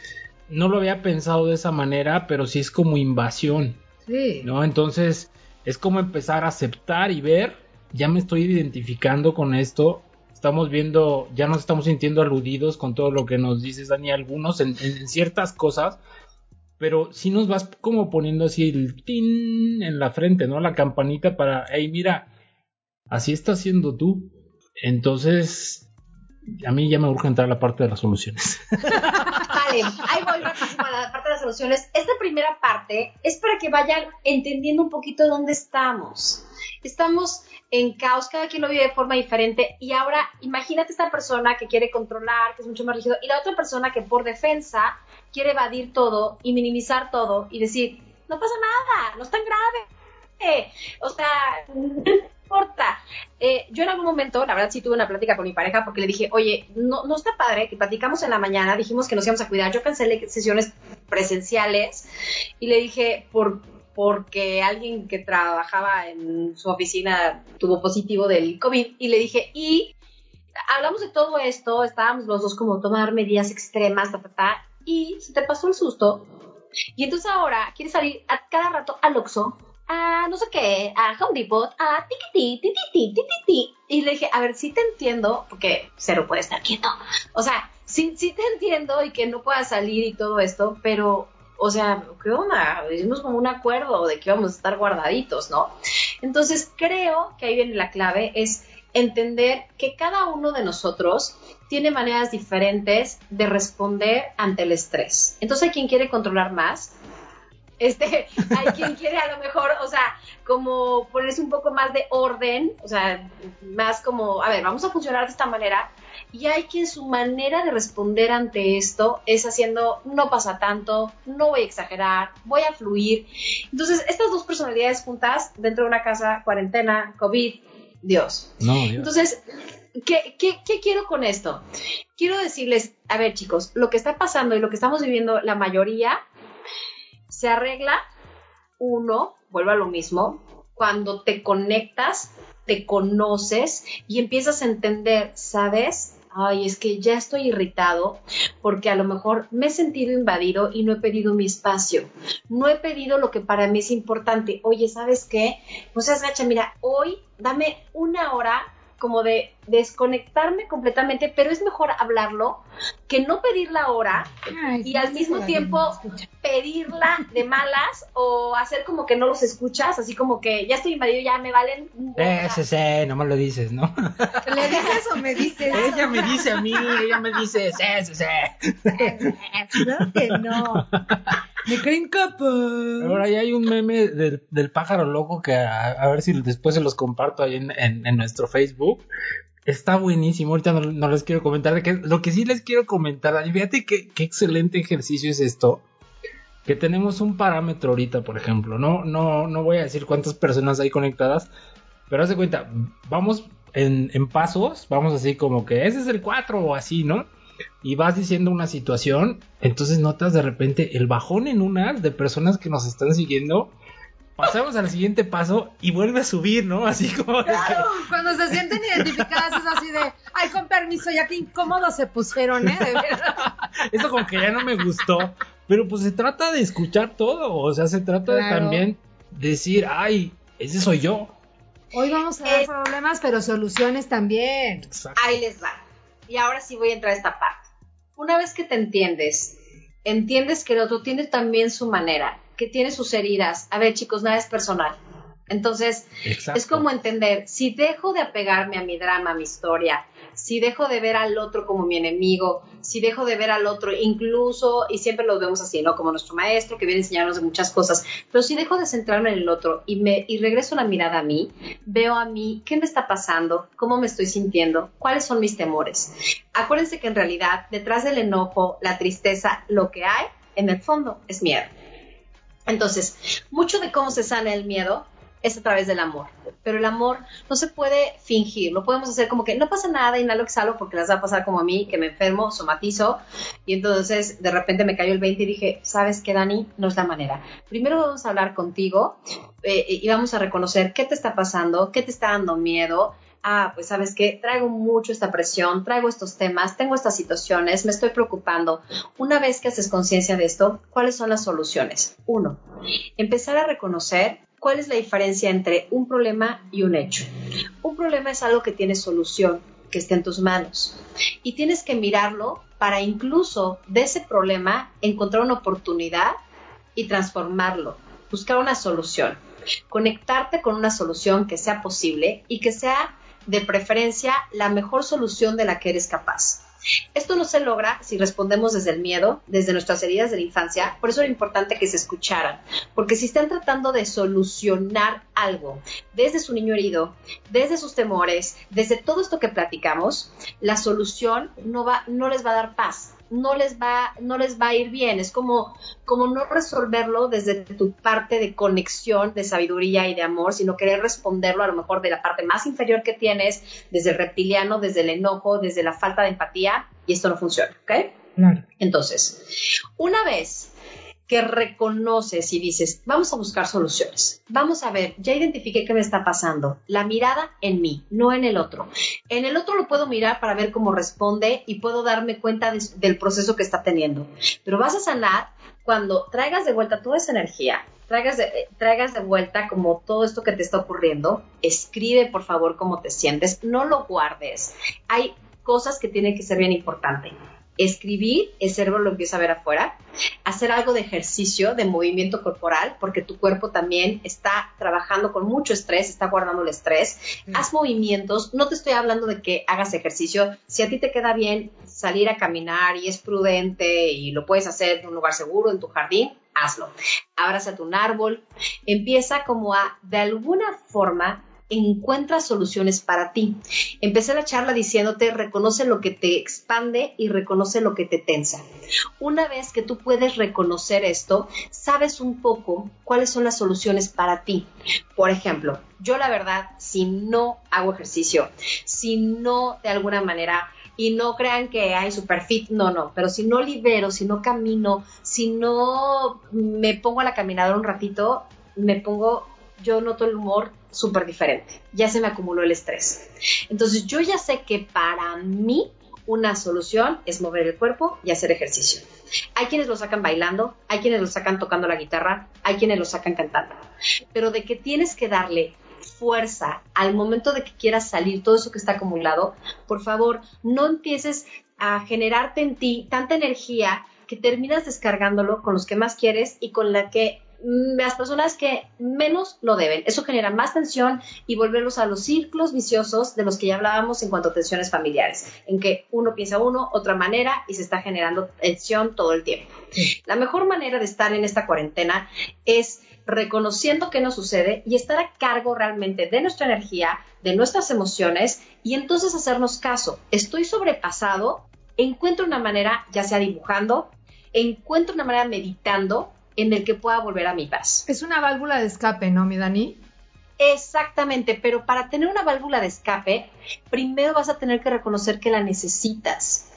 no lo había pensado de esa manera, pero sí es como invasión. Sí. ¿No? Entonces, es como empezar a aceptar y ver, ya me estoy identificando con esto, estamos viendo, ya nos estamos sintiendo aludidos con todo lo que nos dices, Dani, algunos en, ciertas cosas, pero si nos vas como poniendo así el tin en la frente, ¿no? La campanita para, hey, mira, así estás haciendo tú. Entonces, a mí ya me urge entrar a la parte de las soluciones. (laughs) Vale, ahí voy rapidísimo a la parte de las soluciones. Esta primera parte es para que vayan entendiendo un poquito dónde estamos. Estamos en caos, cada quien lo vive de forma diferente. Y ahora imagínate esta persona que quiere controlar, que es mucho más rígido, y la otra persona que por defensa quiere evadir todo y minimizar todo y decir, no pasa nada, no es tan grave, o sea, (laughs) no importa. Eh, yo en algún momento, la verdad sí tuve una plática con mi pareja porque le dije, oye, no, no está padre que platicamos en la mañana, dijimos que nos íbamos a cuidar, yo cancelé sesiones presenciales y le dije, por porque alguien que trabajaba en su oficina tuvo positivo del COVID y le dije, y hablamos de todo esto, estábamos los dos como tomar medidas extremas, ta, y se te pasó el susto. Y entonces ahora quieres salir a cada rato al Oxxo, a no sé qué, a Home Depot, a ti ti ti ti Y le dije, a ver, sí te entiendo, porque cero puede estar quieto. O sea, sí, sí te entiendo y que no puedas salir y todo esto, pero o sea, ¿qué onda? Hicimos como un acuerdo de que íbamos a estar guardaditos, ¿no? Entonces creo que ahí viene la clave, es entender que cada uno de nosotros tiene maneras diferentes de responder ante el estrés. Entonces hay quien quiere controlar más, este, hay quien quiere a lo mejor, o sea, como ponerse un poco más de orden, o sea, más como, a ver, vamos a funcionar de esta manera, y hay quien su manera de responder ante esto es haciendo, no pasa tanto, no voy a exagerar, voy a fluir. Entonces, estas dos personalidades juntas dentro de una casa, cuarentena, COVID, Dios. No, Dios. Entonces, ¿qué, qué, qué quiero con esto? Quiero decirles, a ver chicos, lo que está pasando y lo que estamos viviendo la mayoría se arregla, uno, vuelvo a lo mismo, cuando te conectas, te conoces y empiezas a entender, ¿sabes? ay, es que ya estoy irritado porque a lo mejor me he sentido invadido y no he pedido mi espacio. No he pedido lo que para mí es importante. Oye, ¿sabes qué? No seas gacha, mira, hoy dame una hora como de desconectarme completamente, pero es mejor hablarlo que no pedir la hora y al mismo tiempo pedirla de malas o hacer como que no los escuchas, así como que ya estoy invadido, ya me valen. Ese, ese, nomás lo dices, ¿no? ¿Le dices o me dices? ella me dice a mí, ella me dice, ese, ese. Claro que no. Me creen capaz. Ahora ya hay un meme del, pájaro loco que a, ver si después se los comparto ahí en, nuestro Facebook. Está buenísimo, ahorita no, les quiero comentar. Que, lo que sí les quiero comentar, fíjate qué, qué excelente ejercicio es esto. Que tenemos un parámetro ahorita, por ejemplo. No, no, no voy a decir cuántas personas hay conectadas, pero haz de cuenta, vamos en, en pasos, vamos así como que ese es el 4 o así, ¿no? Y vas diciendo una situación, entonces notas de repente el bajón en unas de personas que nos están siguiendo. Pasamos al siguiente paso y vuelve a subir, ¿no? Así como. Claro, que... cuando se sienten identificadas es así de, ay, con permiso, ya que incómodos se pusieron, ¿eh? De verdad. (laughs) Eso como que ya no me gustó. Pero pues se trata de escuchar todo, o sea, se trata claro. de también decir, ay, ese soy yo. Hoy vamos a dar eh, problemas, pero soluciones también. Exacto. Ahí les va. Y ahora sí voy a entrar a esta parte. Una vez que te entiendes, entiendes que el otro tiene también su manera, que tiene sus heridas. A ver, chicos, nada es personal. Entonces, Exacto. es como entender, si dejo de apegarme a mi drama, a mi historia, si dejo de ver al otro como mi enemigo, si dejo de ver al otro incluso, y siempre lo vemos así, ¿no? Como nuestro maestro que viene a enseñarnos de muchas cosas, pero si dejo de centrarme en el otro y, me, y regreso la mirada a mí, veo a mí qué me está pasando, cómo me estoy sintiendo, cuáles son mis temores. Acuérdense que en realidad detrás del enojo, la tristeza, lo que hay en el fondo es miedo. Entonces, mucho de cómo se sana el miedo es a través del amor. Pero el amor no se puede fingir, lo podemos hacer como que no pasa nada, inhalo, exhalo, porque las va a pasar como a mí, que me enfermo, somatizo, y entonces de repente me cayó el 20 y dije, ¿sabes qué, Dani? No es la manera. Primero vamos a hablar contigo eh, y vamos a reconocer qué te está pasando, qué te está dando miedo, ah, pues sabes que traigo mucho esta presión, traigo estos temas, tengo estas situaciones, me estoy preocupando. Una vez que haces conciencia de esto, ¿cuáles son las soluciones? Uno, empezar a reconocer cuál es la diferencia entre un problema y un hecho. Un problema es algo que tiene solución, que está en tus manos. Y tienes que mirarlo para incluso de ese problema encontrar una oportunidad y transformarlo, buscar una solución, conectarte con una solución que sea posible y que sea de preferencia la mejor solución de la que eres capaz. Esto no se logra si respondemos desde el miedo, desde nuestras heridas de la infancia, por eso era importante que se escucharan, porque si están tratando de solucionar algo desde su niño herido, desde sus temores, desde todo esto que platicamos, la solución no, va, no les va a dar paz, no les va, no les va a ir bien. Es como, como no resolverlo desde tu parte de conexión, de sabiduría y de amor, sino querer responderlo a lo mejor de la parte más inferior que tienes, desde el reptiliano, desde el enojo, desde la falta de empatía, y esto no funciona, ¿ok? Claro. Entonces, una vez que reconoces y dices, vamos a buscar soluciones, vamos a ver, ya identifiqué qué me está pasando, la mirada en mí, no en el otro. En el otro lo puedo mirar para ver cómo responde y puedo darme cuenta de, del proceso que está teniendo, pero vas a sanar cuando traigas de vuelta toda esa energía, traigas de, traigas de vuelta como todo esto que te está ocurriendo, escribe por favor cómo te sientes, no lo guardes. Hay cosas que tienen que ser bien importantes escribir, el cerebro lo empieza a ver afuera, hacer algo de ejercicio, de movimiento corporal, porque tu cuerpo también está trabajando con mucho estrés, está guardando el estrés. Mm. Haz movimientos, no te estoy hablando de que hagas ejercicio, si a ti te queda bien salir a caminar y es prudente y lo puedes hacer en un lugar seguro, en tu jardín, hazlo. Abrázate un árbol, empieza como a, de alguna forma, encuentra soluciones para ti. Empecé la charla diciéndote, reconoce lo que te expande y reconoce lo que te tensa. Una vez que tú puedes reconocer esto, sabes un poco cuáles son las soluciones para ti. Por ejemplo, yo la verdad, si no hago ejercicio, si no de alguna manera y no crean que hay super fit, no, no, pero si no libero, si no camino, si no me pongo a la caminadora un ratito, me pongo, yo noto el humor súper diferente. Ya se me acumuló el estrés. Entonces yo ya sé que para mí una solución es mover el cuerpo y hacer ejercicio. Hay quienes lo sacan bailando, hay quienes lo sacan tocando la guitarra, hay quienes lo sacan cantando. Pero de que tienes que darle fuerza al momento de que quieras salir todo eso que está acumulado, por favor, no empieces a generarte en ti tanta energía que terminas descargándolo con los que más quieres y con la que las personas que menos lo deben. Eso genera más tensión y volverlos a los círculos viciosos de los que ya hablábamos en cuanto a tensiones familiares, en que uno piensa uno, otra manera y se está generando tensión todo el tiempo. La mejor manera de estar en esta cuarentena es reconociendo qué nos sucede y estar a cargo realmente de nuestra energía, de nuestras emociones y entonces hacernos caso. Estoy sobrepasado, encuentro una manera, ya sea dibujando, encuentro una manera meditando en el que pueda volver a mi paz. Es una válvula de escape, ¿no, mi Dani? Exactamente, pero para tener una válvula de escape, primero vas a tener que reconocer que la necesitas.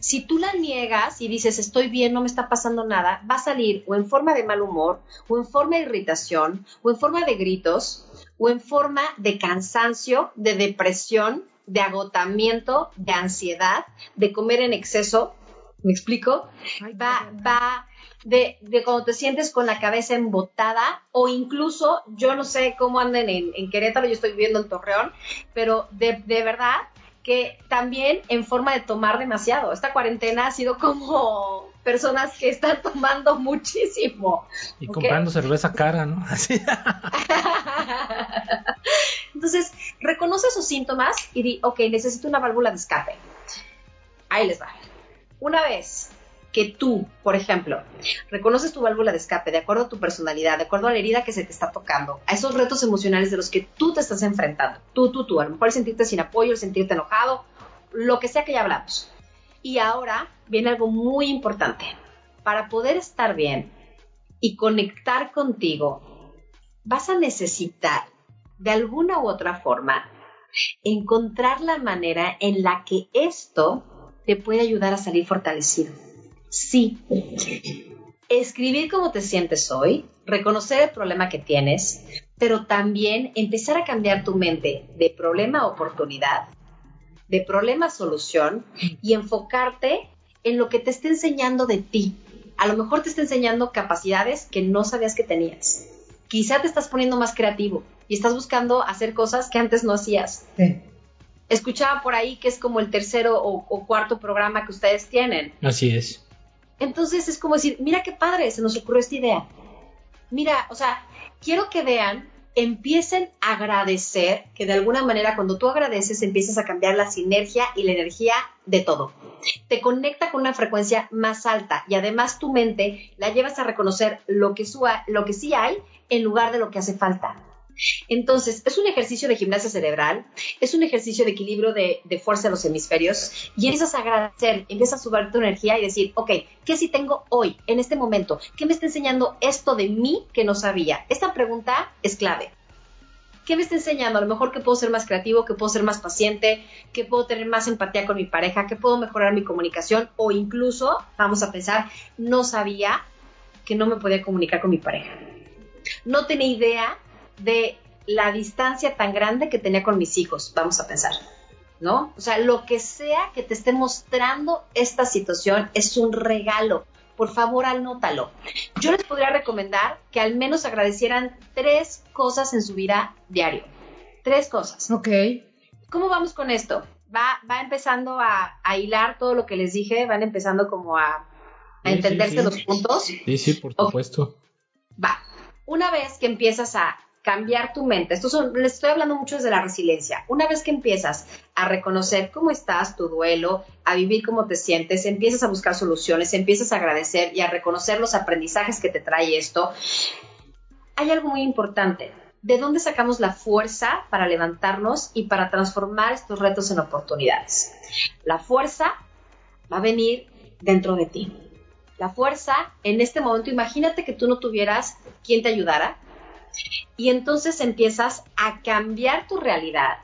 Si tú la niegas y dices estoy bien, no me está pasando nada, va a salir o en forma de mal humor, o en forma de irritación, o en forma de gritos, o en forma de cansancio, de depresión, de agotamiento, de ansiedad, de comer en exceso. ¿Me explico? va, va de, de, cuando te sientes con la cabeza embotada o incluso, yo no sé cómo anden en, en Querétaro, yo estoy viviendo en Torreón, pero de, de verdad que también en forma de tomar demasiado. Esta cuarentena ha sido como personas que están tomando muchísimo. Y comprando cerveza cara, ¿no? (laughs) Así. (laughs) Entonces, reconoce sus síntomas y di, ok, necesito una válvula de escape. Ahí les va. Una vez que tú, por ejemplo, reconoces tu válvula de escape de acuerdo a tu personalidad, de acuerdo a la herida que se te está tocando, a esos retos emocionales de los que tú te estás enfrentando, tú, tú, tú, a lo mejor el sentirte sin apoyo, el sentirte enojado, lo que sea que ya hablamos. Y ahora viene algo muy importante. Para poder estar bien y conectar contigo, vas a necesitar, de alguna u otra forma, encontrar la manera en la que esto te puede ayudar a salir fortalecido Sí. Escribir cómo te sientes hoy, reconocer el problema que tienes, pero también empezar a cambiar tu mente de problema a oportunidad, de problema a solución y enfocarte en lo que te está enseñando de ti. A lo mejor te está enseñando capacidades que no sabías que tenías. Quizá te estás poniendo más creativo y estás buscando hacer cosas que antes no hacías. Escuchaba por ahí que es como el tercero o, o cuarto programa que ustedes tienen. Así es entonces es como decir, mira qué padre, se nos ocurrió esta idea. Mira, o sea, quiero que vean, empiecen a agradecer, que de alguna manera cuando tú agradeces empiezas a cambiar la sinergia y la energía de todo. Te conecta con una frecuencia más alta y además tu mente la llevas a reconocer lo que, lo que sí hay en lugar de lo que hace falta. Entonces, es un ejercicio de gimnasia cerebral, es un ejercicio de equilibrio de, fuerza de los hemisferios y empiezas a agradecer, empiezas a subir tu energía y decir, ok, ¿qué sí tengo hoy, en este momento? ¿Qué me está enseñando esto de mí que no sabía? Esta pregunta es clave. ¿Qué me está enseñando? A lo mejor que puedo ser más creativo, que puedo ser más paciente, que puedo tener más empatía con mi pareja, que puedo mejorar mi comunicación o incluso, vamos a pensar, no sabía que no me podía comunicar con mi pareja. No tenía idea de la distancia tan grande que tenía con mis hijos, vamos a pensar, ¿no? O sea, lo que sea que te esté mostrando esta situación es un regalo. Por favor, anótalo. Yo les podría recomendar que al menos agradecieran tres cosas en su vida diario. Tres cosas. Ok. ¿Cómo vamos con esto? Va, va empezando a, hilar todo lo que les dije, van empezando como a, entenderse los puntos. Sí, sí, por supuesto. Va. Una vez que empiezas a cambiar tu mente. Esto son, les estoy hablando mucho desde la resiliencia. Una vez que empiezas a reconocer cómo estás, tu duelo, a vivir cómo te sientes, empiezas a buscar soluciones, empiezas a agradecer y a reconocer los aprendizajes que te trae esto, hay algo muy importante. ¿De dónde sacamos la fuerza para levantarnos y para transformar estos retos en oportunidades? La fuerza va a venir dentro de ti. La fuerza, en este momento, imagínate que tú no tuvieras quien te ayudara, y entonces empiezas a cambiar tu realidad,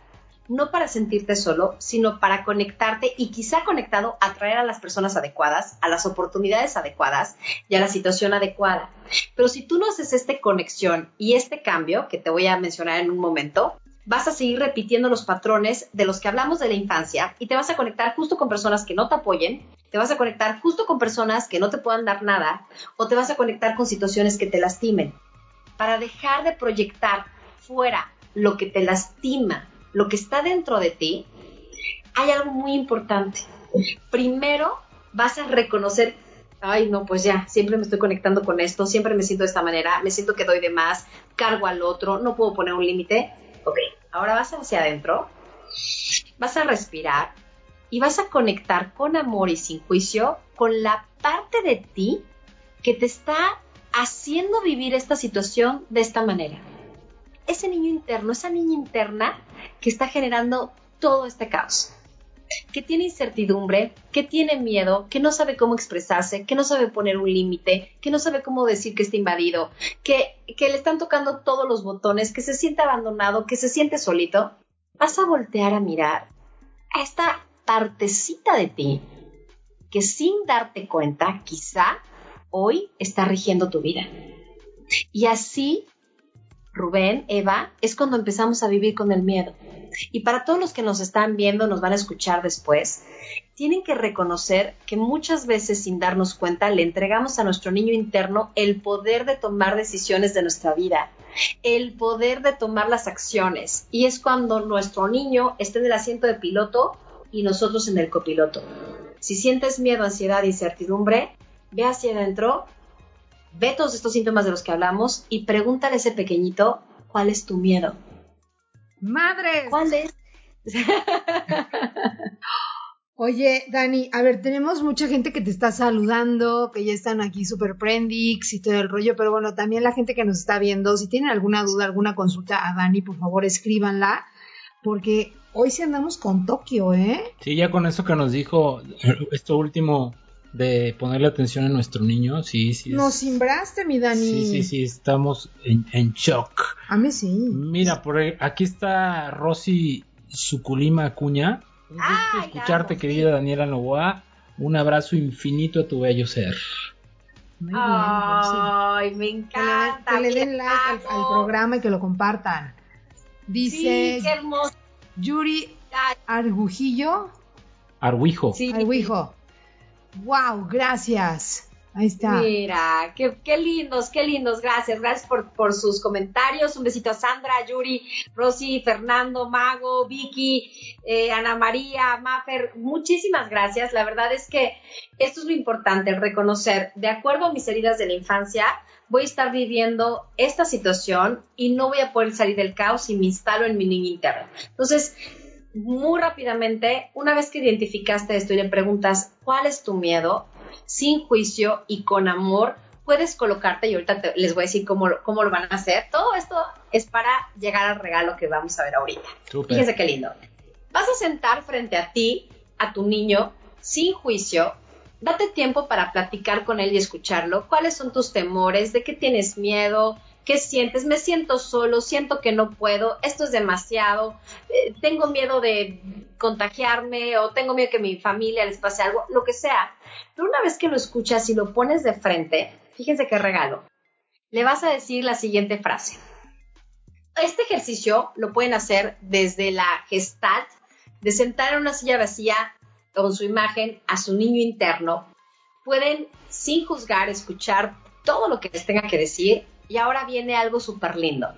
no para sentirte solo, sino para conectarte y quizá conectado atraer a las personas adecuadas, a las oportunidades adecuadas y a la situación adecuada. Pero si tú no haces esta conexión y este cambio, que te voy a mencionar en un momento, vas a seguir repitiendo los patrones de los que hablamos de la infancia y te vas a conectar justo con personas que no te apoyen, te vas a conectar justo con personas que no te puedan dar nada o te vas a conectar con situaciones que te lastimen para dejar de proyectar fuera lo que te lastima, lo que está dentro de ti, hay algo muy importante. Primero vas a reconocer, ay no, pues ya, siempre me estoy conectando con esto, siempre me siento de esta manera, me siento que doy de más, cargo al otro, no puedo poner un límite. Ok, ahora vas hacia adentro, vas a respirar y vas a conectar con amor y sin juicio con la parte de ti que te está haciendo vivir esta situación de esta manera. Ese niño interno, esa niña interna que está generando todo este caos, que tiene incertidumbre, que tiene miedo, que no sabe cómo expresarse, que no sabe poner un límite, que no sabe cómo decir que está invadido, que, que le están tocando todos los botones, que se siente abandonado, que se siente solito, vas a voltear a mirar a esta partecita de ti que sin darte cuenta, quizá hoy está rigiendo tu vida. Y así, Rubén, Eva, es cuando empezamos a vivir con el miedo. Y para todos los que nos están viendo, nos van a escuchar después, tienen que reconocer que muchas veces sin darnos cuenta le entregamos a nuestro niño interno el poder de tomar decisiones de nuestra vida, el poder de tomar las acciones. Y es cuando nuestro niño esté en el asiento de piloto y nosotros en el copiloto. Si sientes miedo, ansiedad, incertidumbre, ve hacia adentro, ve todos estos síntomas de los que hablamos y pregúntale a ese pequeñito cuál es tu miedo. Madre. ¿Cuál es? (laughs) Oye, Dani, a ver, tenemos mucha gente que te está saludando, que ya están aquí super prendix y todo el rollo, pero bueno, también la gente que nos está viendo, si tienen alguna duda, alguna consulta a Dani, por favor escríbanla, porque hoy sí andamos con Tokio, ¿eh? Sí, ya con eso que nos dijo, esto último de ponerle atención a nuestro niño, sí, sí. Nos simbraste, mi Dani. Sí, sí, sí, estamos en, en shock. A mí sí. Mira, por ahí, aquí está Rosy Suculima Acuña. Un gusto Ay, escucharte, querida Daniela Novoa. Un abrazo infinito a tu bello ser. Muy bien, Rosy. Ay, me Que le, den- encanta. que le den like al, al programa y que lo compartan. Dice Sí, qué hermoso. Yuri Argujillo. Arhuijo. Sí. Arguijo. Wow, gracias. Ahí está. Mira, qué, qué lindos, qué lindos. Gracias, gracias por, por sus comentarios. Un besito a Sandra, Yuri, Rosy, Fernando, Mago, Vicky, eh, Ana María, Mafer. Muchísimas gracias. La verdad es que esto es lo importante, reconocer, de acuerdo a mis heridas de la infancia, voy a estar viviendo esta situación y no voy a poder salir del caos si me instalo en mi niño interno. Entonces, muy rápidamente, una vez que identificaste esto y le preguntas, ¿cuál es tu miedo? Sin juicio y con amor, puedes colocarte, y ahorita te- les voy a decir cómo, lo- cómo lo van a hacer. Todo esto es para llegar al regalo que vamos a ver ahorita. Súper. Fíjense qué lindo. Vas a sentar frente a ti, a tu niño, sin juicio. Date tiempo para platicar con él y escucharlo. ¿Cuáles son tus temores? ¿De qué tienes miedo? ¿Qué sientes? Me siento solo, siento que no puedo, esto es demasiado, eh, tengo miedo de contagiarme o tengo miedo que mi familia les pase algo, lo que sea. Pero una vez que lo escuchas y lo pones de frente, fíjense qué regalo. Le vas a decir la siguiente frase. Este ejercicio lo pueden hacer desde la gestalt, de sentar en una silla vacía con su imagen a su niño interno. Pueden, sin juzgar, escuchar todo lo que les tenga que decir. Y ahora viene algo súper lindo.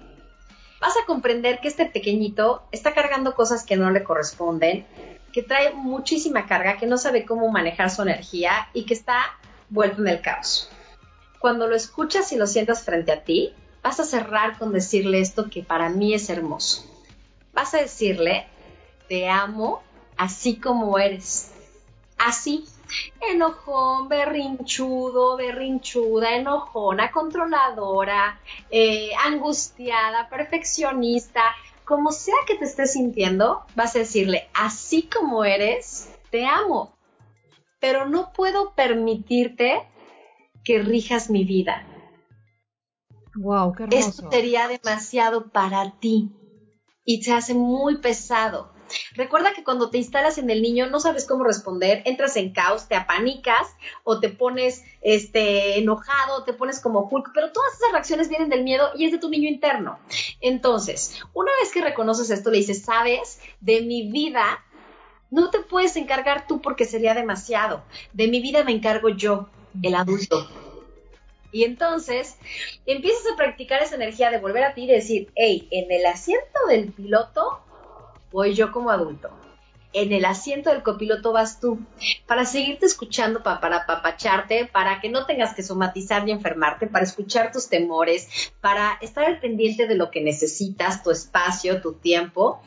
Vas a comprender que este pequeñito está cargando cosas que no le corresponden, que trae muchísima carga, que no sabe cómo manejar su energía y que está vuelto en el caos. Cuando lo escuchas y lo sientas frente a ti, vas a cerrar con decirle esto que para mí es hermoso. Vas a decirle, te amo así como eres. Así. Enojón, berrinchudo, berrinchuda, enojona, controladora, eh, angustiada, perfeccionista, como sea que te estés sintiendo, vas a decirle, así como eres, te amo, pero no puedo permitirte que rijas mi vida. Wow, qué Esto sería demasiado para ti y se hace muy pesado. Recuerda que cuando te instalas en el niño no sabes cómo responder, entras en caos, te apanicas o te pones este enojado, te pones como Hulk, pero todas esas reacciones vienen del miedo y es de tu niño interno. Entonces, una vez que reconoces esto, le dices, "Sabes, de mi vida no te puedes encargar tú porque sería demasiado. De mi vida me encargo yo, el adulto." Y entonces empiezas a practicar esa energía de volver a ti y decir, hey, en el asiento del piloto voy yo como adulto. En el asiento del copiloto vas tú, para seguirte escuchando, para apapacharte, para que no tengas que somatizar y enfermarte, para escuchar tus temores, para estar al pendiente de lo que necesitas, tu espacio, tu tiempo,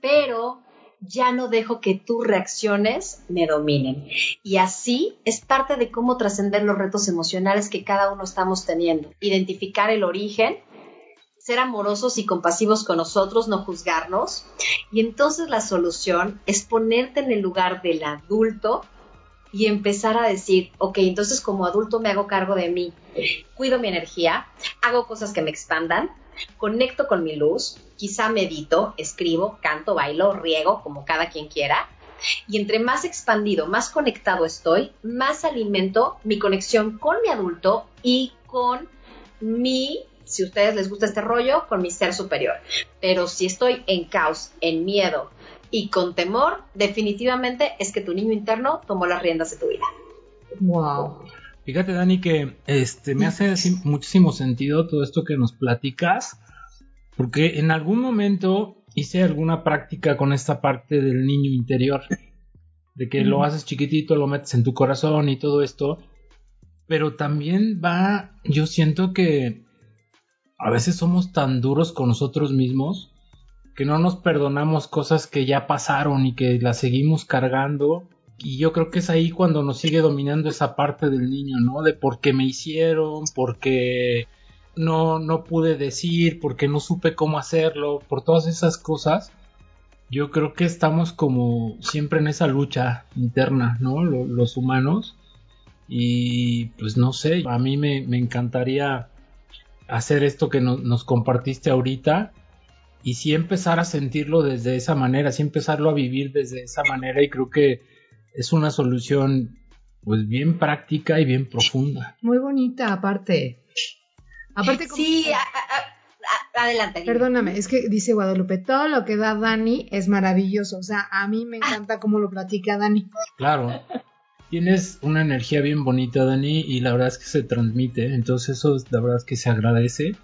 pero ya no dejo que tus reacciones me dominen. Y así es parte de cómo trascender los retos emocionales que cada uno estamos teniendo. Identificar el origen, ser amorosos y compasivos con nosotros, no juzgarnos. Y entonces la solución es ponerte en el lugar del adulto y empezar a decir, ok, entonces como adulto me hago cargo de mí, cuido mi energía, hago cosas que me expandan, conecto con mi luz, quizá medito, escribo, canto, bailo, riego, como cada quien quiera. Y entre más expandido, más conectado estoy, más alimento mi conexión con mi adulto y con mi, si a ustedes les gusta este rollo, con mi ser superior. Pero si estoy en caos, en miedo y con temor, definitivamente es que tu niño interno tomó las riendas de tu vida. Wow. Fíjate, Dani, que este me hace muchísimo sentido todo esto que nos platicas, porque en algún momento hice alguna práctica con esta parte del niño interior, de que lo haces chiquitito, lo metes en tu corazón y todo esto, pero también va, yo siento que a veces somos tan duros con nosotros mismos que no nos perdonamos cosas que ya pasaron y que las seguimos cargando y yo creo que es ahí cuando nos sigue dominando esa parte del niño, ¿no? De por qué me hicieron, porque no, no pude decir, porque no supe cómo hacerlo, por todas esas cosas. Yo creo que estamos como siempre en esa lucha interna, ¿no? los humanos. Y pues no sé, a mí me, encantaría hacer esto que nos compartiste ahorita y sí empezar a sentirlo desde esa manera, sí empezarlo a vivir desde esa manera y creo que es una solución pues bien práctica y bien profunda. Muy bonita aparte. Aparte Sí, adelante. Perdóname, es que dice Guadalupe, todo lo que da Dani es maravilloso. O sea, a mí me encanta cómo lo platica Dani. Claro. Tienes una energía bien bonita, Dani, y la verdad es que se transmite. Entonces eso la verdad es que se agradece.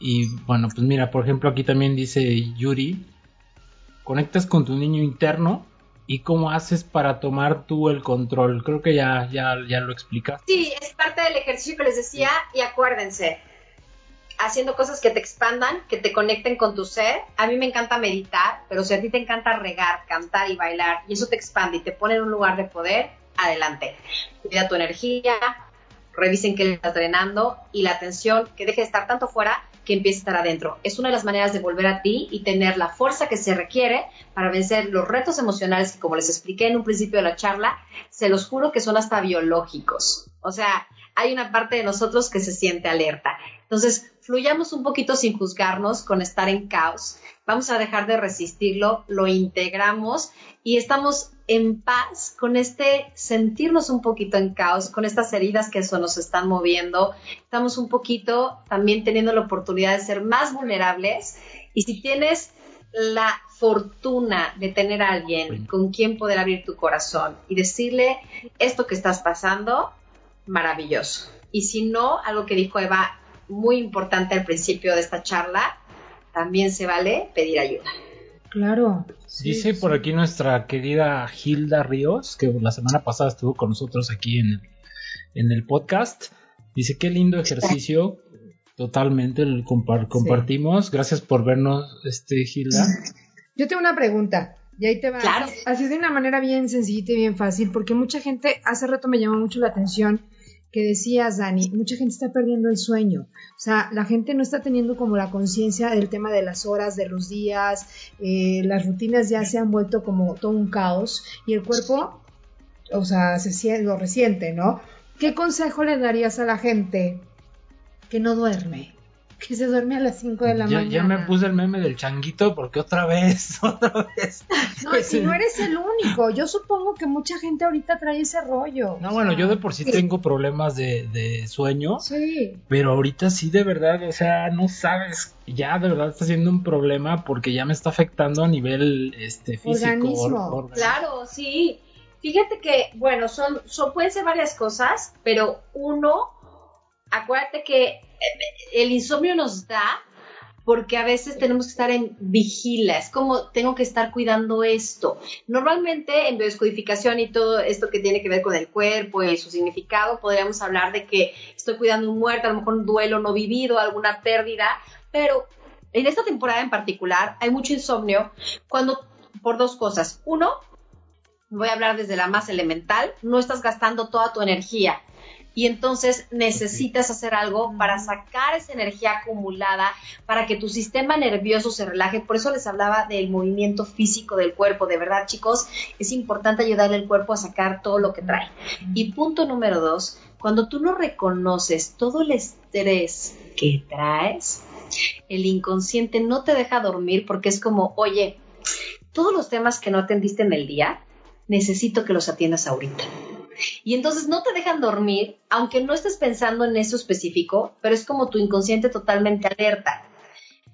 Y bueno, pues mira, por ejemplo, aquí también dice Yuri, conectas con tu niño interno y cómo haces para tomar tú el control. Creo que ya, ya, ya lo explicas. Sí, es parte del ejercicio que les decía y acuérdense, haciendo cosas que te expandan, que te conecten con tu ser. A mí me encanta meditar, pero si a ti te encanta regar, cantar y bailar y eso te expande y te pone en un lugar de poder, adelante. Cuida tu energía, revisen que estás drenando y la atención que deje de estar tanto fuera que empiece a estar adentro. Es una de las maneras de volver a ti y tener la fuerza que se requiere para vencer los retos emocionales que, como les expliqué en un principio de la charla, se los juro que son hasta biológicos. O sea, hay una parte de nosotros que se siente alerta. Entonces, fluyamos un poquito sin juzgarnos con estar en caos. Vamos a dejar de resistirlo, lo integramos y estamos en paz con este sentirnos un poquito en caos, con estas heridas que eso nos están moviendo. Estamos un poquito también teniendo la oportunidad de ser más vulnerables. Y si tienes la fortuna de tener a alguien con quien poder abrir tu corazón y decirle esto que estás pasando, maravilloso. Y si no, algo que dijo Eva, muy importante al principio de esta charla, también se vale pedir ayuda. Claro. Dice por aquí nuestra querida Hilda Ríos, que la semana pasada estuvo con nosotros aquí en el, en el podcast. Dice, qué lindo ejercicio. Totalmente, el compartimos. Gracias por vernos, este Hilda. Yo tengo una pregunta. Y ahí te va. Claro. Así de una manera bien sencillita y bien fácil, porque mucha gente, hace rato me llamó mucho la atención que decías, Dani, mucha gente está perdiendo el sueño. O sea, la gente no está teniendo como la conciencia del tema de las horas, de los días, eh, las rutinas ya se han vuelto como todo un caos y el cuerpo, o sea, se, lo resiente, ¿no? ¿Qué consejo le darías a la gente que no duerme? Que se duerme a las 5 de la mañana. Ya me puse el meme del changuito porque otra vez, (laughs) otra vez. No, si no eres el único. Yo supongo que mucha gente ahorita trae ese rollo. No, bueno, yo de por sí, tengo problemas de, de, sueño. Sí. Pero ahorita sí, de verdad, o sea, no sabes. Ya de verdad está siendo un problema porque ya me está afectando a nivel este, físico. Organismo. Claro, sí. Fíjate que, bueno, son, son, pueden ser varias cosas, pero uno acuérdate que el insomnio nos da porque a veces tenemos que estar en vigila, es como tengo que estar cuidando esto. Normalmente en biodescodificación y todo esto que tiene que ver con el cuerpo y su significado, podríamos hablar de que estoy cuidando un muerto, a lo mejor un duelo no vivido, alguna pérdida, pero en esta temporada en particular hay mucho insomnio cuando por dos cosas. Uno, voy a hablar desde la más elemental, no estás gastando toda tu energía y entonces necesitas hacer algo para sacar esa energía acumulada, para que tu sistema nervioso se relaje. Por eso les hablaba del movimiento físico del cuerpo. De verdad, chicos, es importante ayudarle al cuerpo a sacar todo lo que trae. Y punto número dos, cuando tú no reconoces todo el estrés que traes, el inconsciente no te deja dormir porque es como, oye, todos los temas que no atendiste en el día, necesito que los atiendas ahorita. Y entonces no te dejan dormir, aunque no estés pensando en eso específico, pero es como tu inconsciente totalmente alerta.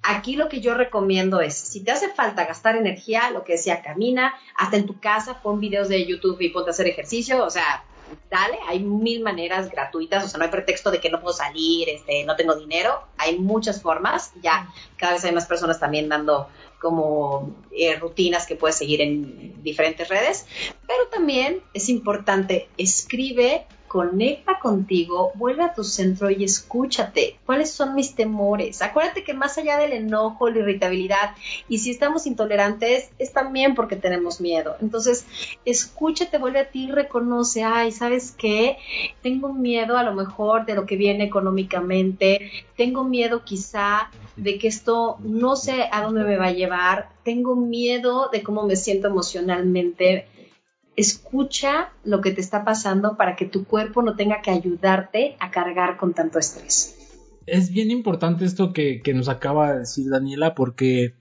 Aquí lo que yo recomiendo es, si te hace falta gastar energía, lo que decía, camina, hasta en tu casa, pon videos de YouTube y ponte a hacer ejercicio, o sea, dale, hay mil maneras gratuitas, o sea, no hay pretexto de que no puedo salir, este, no tengo dinero, hay muchas formas, ya cada vez hay más personas también dando como eh, rutinas que puedes seguir en diferentes redes, pero también es importante, escribe conecta contigo, vuelve a tu centro y escúchate. ¿Cuáles son mis temores? Acuérdate que más allá del enojo, la irritabilidad, y si estamos intolerantes, es también porque tenemos miedo. Entonces, escúchate, vuelve a ti y reconoce, ay, ¿sabes qué? Tengo miedo a lo mejor de lo que viene económicamente, tengo miedo quizá de que esto no sé a dónde me va a llevar, tengo miedo de cómo me siento emocionalmente escucha lo que te está pasando para que tu cuerpo no tenga que ayudarte a cargar con tanto estrés. Es bien importante esto que, nos acaba de decir Daniela porque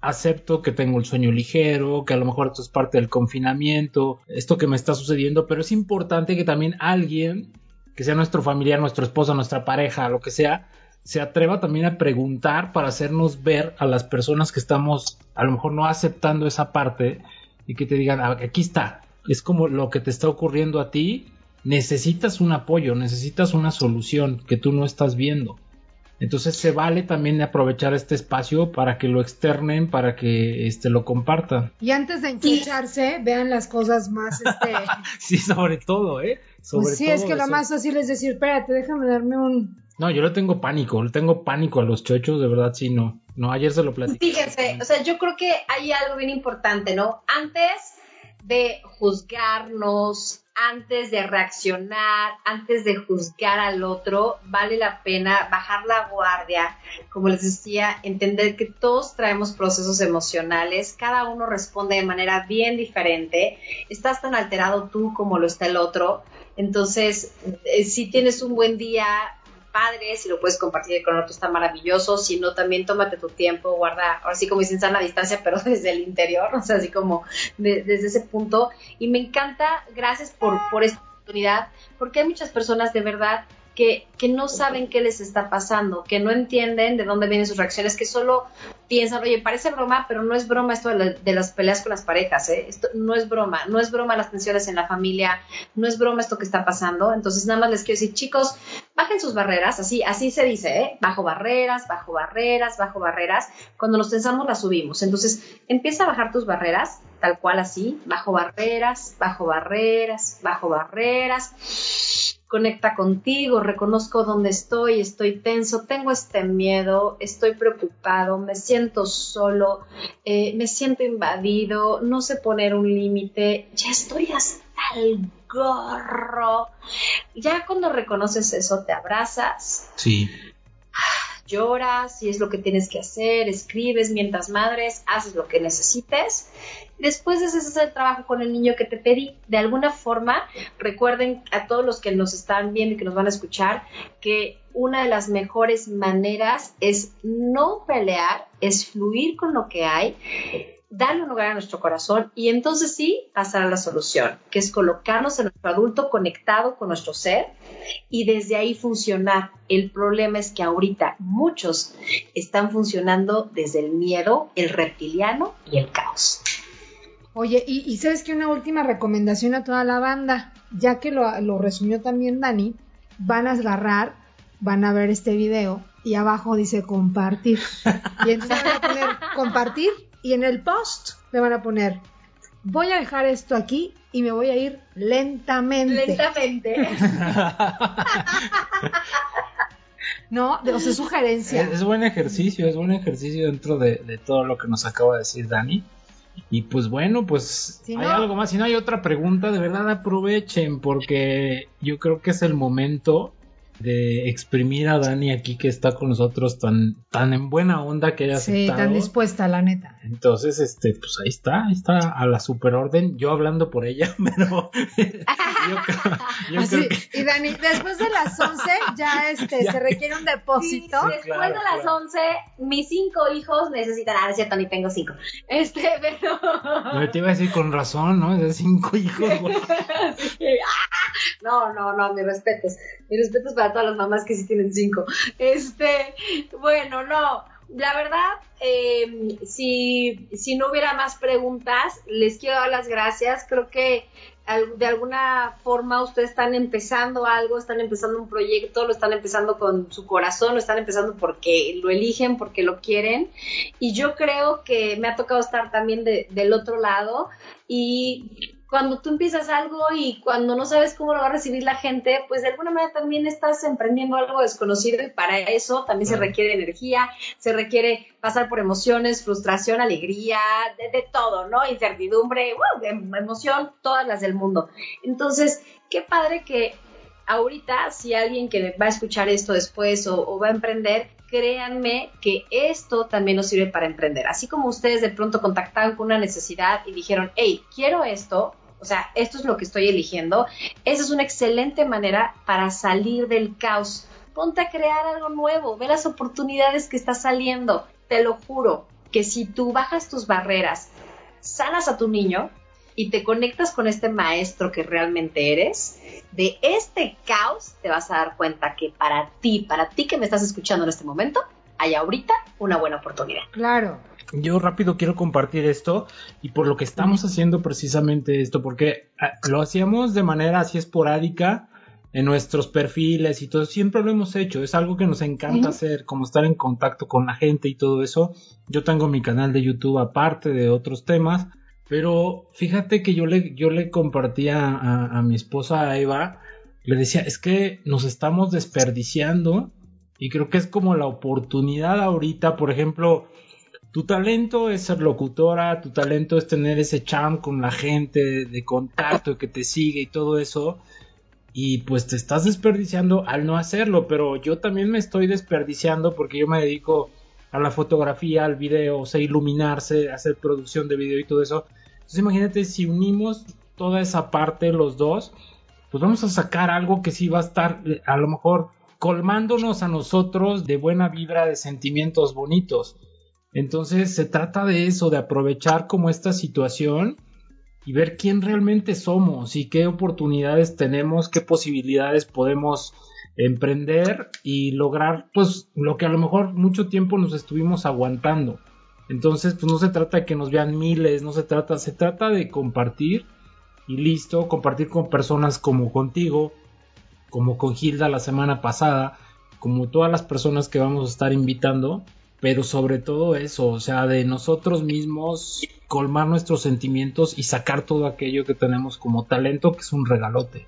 acepto que tengo el sueño ligero, que a lo mejor esto es parte del confinamiento, esto que me está sucediendo, pero es importante que también alguien, que sea nuestro familiar, nuestro esposo, nuestra pareja, lo que sea, se atreva también a preguntar para hacernos ver a las personas que estamos a lo mejor no aceptando esa parte y que te digan, ah, aquí está, es como lo que te está ocurriendo a ti, necesitas un apoyo, necesitas una solución que tú no estás viendo. Entonces se vale también aprovechar este espacio para que lo externen, para que este lo compartan. Y antes de enchucharse, vean las cosas más este (laughs) Sí, sobre todo, ¿eh? Sobre pues sí, es que lo más fácil es decir, espérate, déjame darme un No, yo le tengo pánico, le tengo pánico a los chochos, de verdad sí no. No, ayer se lo platicé. Fíjense, o sea, yo creo que hay algo bien importante, ¿no? Antes de juzgarnos, antes de reaccionar, antes de juzgar al otro, vale la pena bajar la guardia, como les decía, entender que todos traemos procesos emocionales, cada uno responde de manera bien diferente, estás tan alterado tú como lo está el otro, entonces, eh, si tienes un buen día, padre, si lo puedes compartir con otro está maravilloso, si no también tómate tu tiempo, guarda, ahora sí como dicen, sana distancia, (laughs) pero desde el interior, o sea, así como desde ese punto. Y me encanta, gracias por, por esta oportunidad, porque hay muchas personas de verdad que, no saben qué les está pasando, que no entienden de dónde vienen sus reacciones, que solo piensan, oye, parece broma, pero no es broma esto de, las peleas con las parejas, ¿eh? Esto no es broma, no es broma las tensiones en la familia, no es broma esto que está pasando. Entonces, nada más les quiero decir, chicos, bajen sus barreras, así, así se dice, ¿eh? Bajo barreras, bajo barreras, bajo barreras. Cuando nos tensamos, las subimos. Entonces, empieza a bajar tus barreras, tal cual así, bajo barreras, bajo barreras, bajo barreras conecta contigo, reconozco dónde estoy, estoy tenso, tengo este miedo, estoy preocupado, me siento solo, eh, me siento invadido, no sé poner un límite, ya estoy hasta el gorro. Ya cuando reconoces eso, te abrazas. Sí lloras, si es lo que tienes que hacer, escribes mientras madres, haces lo que necesites. Después de hacer el trabajo con el niño que te pedí. De alguna forma, recuerden a todos los que nos están viendo y que nos van a escuchar que una de las mejores maneras es no pelear, es fluir con lo que hay, darle un lugar a nuestro corazón y entonces sí pasar a la solución, que es colocarnos en nuestro adulto conectado con nuestro ser y desde ahí funcionar. El problema es que ahorita muchos están funcionando desde el miedo, el reptiliano y el caos. Oye, y, sabes que una última recomendación a toda la banda, ya que lo, lo resumió también Dani, van a agarrar van a ver este video y abajo dice compartir. Y entonces van a poner compartir y en el post le van a poner voy a dejar esto aquí y me voy a ir lentamente. Lentamente. (laughs) no, o sea, sugerencia. Es, es, buen ejercicio, es buen ejercicio dentro de, de, todo lo que nos acaba de decir Dani. Y pues bueno, pues si hay no, algo más. Si no hay otra pregunta, de verdad aprovechen porque yo creo que es el momento de exprimir a Dani aquí que está con nosotros tan, tan en buena onda que haya sí, aceptado. tan dispuesta, la neta. Entonces, este, pues ahí está, ahí está a la superorden, yo hablando por ella, (laughs) pero yo, yo Así, creo que... Y Dani, después de las 11 ya, este, Ya. se requiere un depósito. Sí, después claro, de las claro. 11, mis cinco hijos necesitan. Ah, es cierto, ni tengo cinco. Este, pero. Me te iba a decir con razón, ¿no? De cinco hijos, güey. (laughs) No, no, no, mis respetos. Mis respetos para todas las mamás que sí tienen cinco. Este, bueno, no. La verdad, eh, si, si no hubiera más preguntas, les quiero dar las gracias. Creo que de alguna forma ustedes están empezando algo, están empezando un proyecto, lo están empezando con su corazón, lo están empezando porque lo eligen, porque lo quieren. Y yo creo que me ha tocado estar también de- del otro lado y cuando tú empiezas algo y cuando no sabes cómo lo va a recibir la gente, pues de alguna manera también estás emprendiendo algo desconocido y para eso también se requiere energía, se requiere pasar por emociones, frustración, alegría, de, de todo, ¿no? Incertidumbre, ¡wow! emoción, todas las del mundo. Entonces, qué padre que ahorita, si alguien que va a escuchar esto después o, o va a emprender, créanme que esto también nos sirve para emprender. Así como ustedes de pronto contactaron con una necesidad y dijeron, hey, quiero esto, o sea, esto es lo que estoy eligiendo, esa es una excelente manera para salir del caos. Ponte a crear algo nuevo, ve las oportunidades que está saliendo. Te lo juro que si tú bajas tus barreras, sanas a tu niño y te conectas con este maestro que realmente eres, de este caos te vas a dar cuenta que para ti, para ti que me estás escuchando en este momento, hay ahorita una buena oportunidad. Claro. Yo rápido quiero compartir esto y por lo que estamos haciendo precisamente esto, porque ah, lo hacíamos de manera así esporádica en nuestros perfiles y todo, siempre lo hemos hecho, es algo que nos encanta hacer, como estar en contacto con la gente y todo eso. Yo tengo mi canal de YouTube aparte de otros temas, pero fíjate que yo le, yo le compartía a, mi esposa Eva, le decía, es que nos estamos desperdiciando y creo que es como la oportunidad ahorita, por ejemplo, tu talento es ser locutora, tu talento es tener ese charm con la gente de contacto que te sigue y todo eso. Y pues te estás desperdiciando al no hacerlo, pero yo también me estoy desperdiciando porque yo me dedico a la fotografía, al video, o sea, iluminarse, hacer producción de video y todo eso. Entonces imagínate si unimos toda esa parte los dos, pues vamos a sacar algo que sí va a estar eh, a lo mejor colmándonos a nosotros de buena vibra, de sentimientos bonitos. Entonces se trata de eso, de aprovechar como esta situación y ver quién realmente somos y qué oportunidades tenemos, qué posibilidades podemos emprender y lograr pues lo que a lo mejor mucho tiempo nos estuvimos aguantando. Entonces pues no se trata de que nos vean miles, no se trata, se trata de compartir y listo, compartir con personas como contigo, como con Hilda la semana pasada, como todas las personas que vamos a estar invitando, pero sobre todo eso, o sea, de nosotros mismos colmar nuestros sentimientos y sacar todo aquello que tenemos como talento, que es un regalote.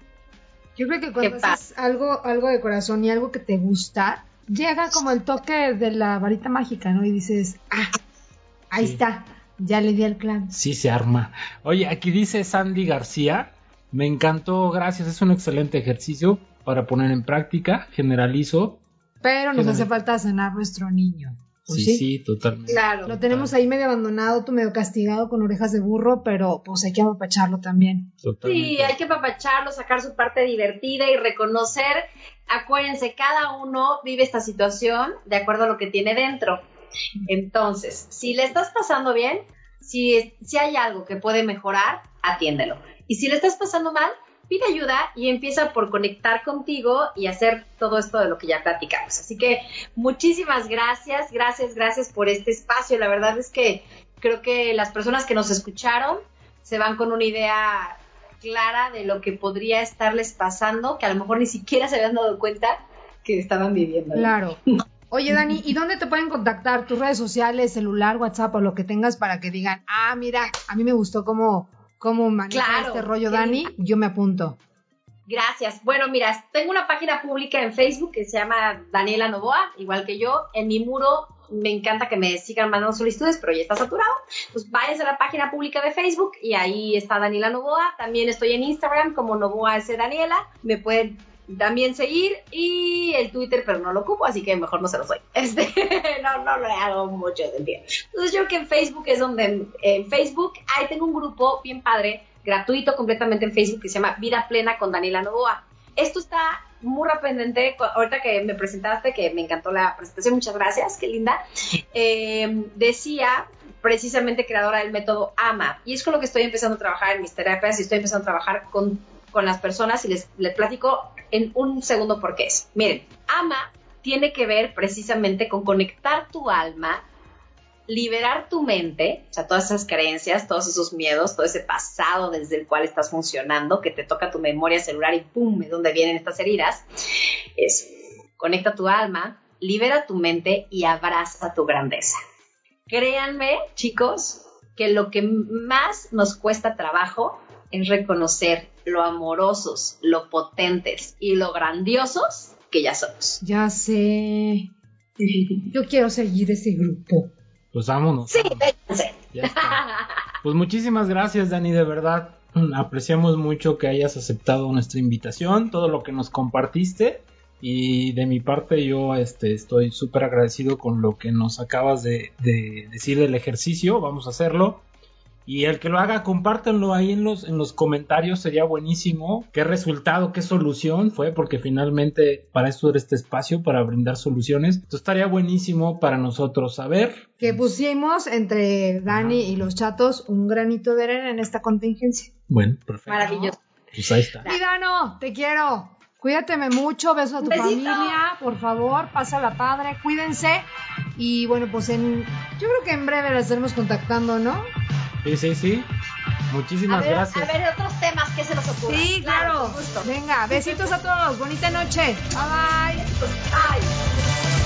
Yo creo que cuando haces algo, algo de corazón y algo que te gusta, llega como el toque de la varita mágica, ¿no? Y dices, ah, ahí Sí. está, ya le di al clan. Sí se arma. Oye, aquí dice Sandy García, me encantó, gracias, es un excelente ejercicio para poner en práctica, generalizo. Pero nos hace falta sanar nuestro niño. Pues Sí, sí, totalmente. Claro. Lo tenemos ahí medio abandonado, tú medio castigado con orejas de burro, pero pues hay que apapacharlo también. totalmente. Sí, hay que papacharlo, sacar su parte divertida y reconocer. Acuérdense, cada uno vive esta situación de acuerdo a lo que tiene dentro. Entonces, si le estás pasando bien, si, si hay algo que puede mejorar, atiéndelo. Y si le estás pasando mal, pide ayuda y empieza por conectar contigo y hacer todo esto de lo que ya platicamos. Así que muchísimas gracias, gracias, gracias por este espacio. La verdad es que creo que las personas que nos escucharon se van con una idea clara de lo que podría estarles pasando, que a lo mejor ni siquiera se habían dado cuenta que estaban viviendo. Claro. (laughs) Oye, Dani, ¿y dónde te pueden contactar? ¿Tus redes sociales, celular, WhatsApp o lo que tengas para que digan, ah, mira, a mí me gustó cómo, cómo maneja este rollo, Dani, yo me apunto? Gracias. Bueno, mira, tengo una página pública en Facebook que se llama Daniela Novoa, igual que yo. En mi muro me encanta que me sigan mandando solicitudes, pero ya está saturado. Pues váyanse a la página pública de Facebook y ahí está Daniela Novoa. También estoy en Instagram como Novoa S. Daniela. Me pueden también seguir y el Twitter, pero no lo ocupo, así que mejor no se lo doy. (laughs) Este, no, no lo hago mucho día. Entonces yo creo que en Facebook es donde, en Facebook, ahí tengo un grupo bien padre, gratuito completamente en Facebook que se llama Vida Plena con Daniela Novoa. Esto está muy pendiente, ahorita que me presentaste, que me encantó la presentación, muchas gracias, qué linda. Eh, decía precisamente creadora del método AMA, y es con lo que estoy empezando a trabajar en mis terapias y estoy empezando a trabajar con, con las personas y les, les platico en un segundo por qué es. Miren, AMA tiene que ver precisamente con conectar tu alma, liberar tu mente, o sea, todas esas creencias, todos esos miedos, todo ese pasado desde el cual estás funcionando, que te toca tu memoria celular y ¡pum! es donde vienen estas heridas. Es conecta tu alma, libera tu mente y abraza tu grandeza. Créanme, chicos, que lo que más nos cuesta trabajo es reconocer lo amorosos, lo potentes y lo grandiosos que ya somos. Ya sé. Yo quiero seguir ese grupo. Pues vámonos. Sí, Pues muchísimas gracias, Dani, de verdad. Apreciamos mucho que hayas aceptado nuestra invitación, todo lo que nos compartiste. Y de mi parte yo este, estoy súper agradecido con lo que nos acabas de, de, decir del ejercicio. Vamos a hacerlo. Y el que lo haga, compártanlo ahí en los, en los comentarios, sería buenísimo. ¿Qué resultado, qué solución fue? Porque finalmente para eso era este espacio, para brindar soluciones. Entonces estaría buenísimo para nosotros saber. Que pusimos entre Dani y los chatos un granito de arena en esta contingencia. Bueno, perfecto. Maravilloso. Pues ahí está. Y Dano, te quiero. Cuídateme mucho, beso a tu familia, por favor, pásala padre, cuídense. Y bueno, pues en, yo creo que en breve la estaremos contactando, ¿no? Sí, sí, sí. Muchísimas a ver, gracias. A ver, otros temas que se nos ocurran. Sí, claro. Venga, besitos a todos. Bonita noche. Bye bye. Bye.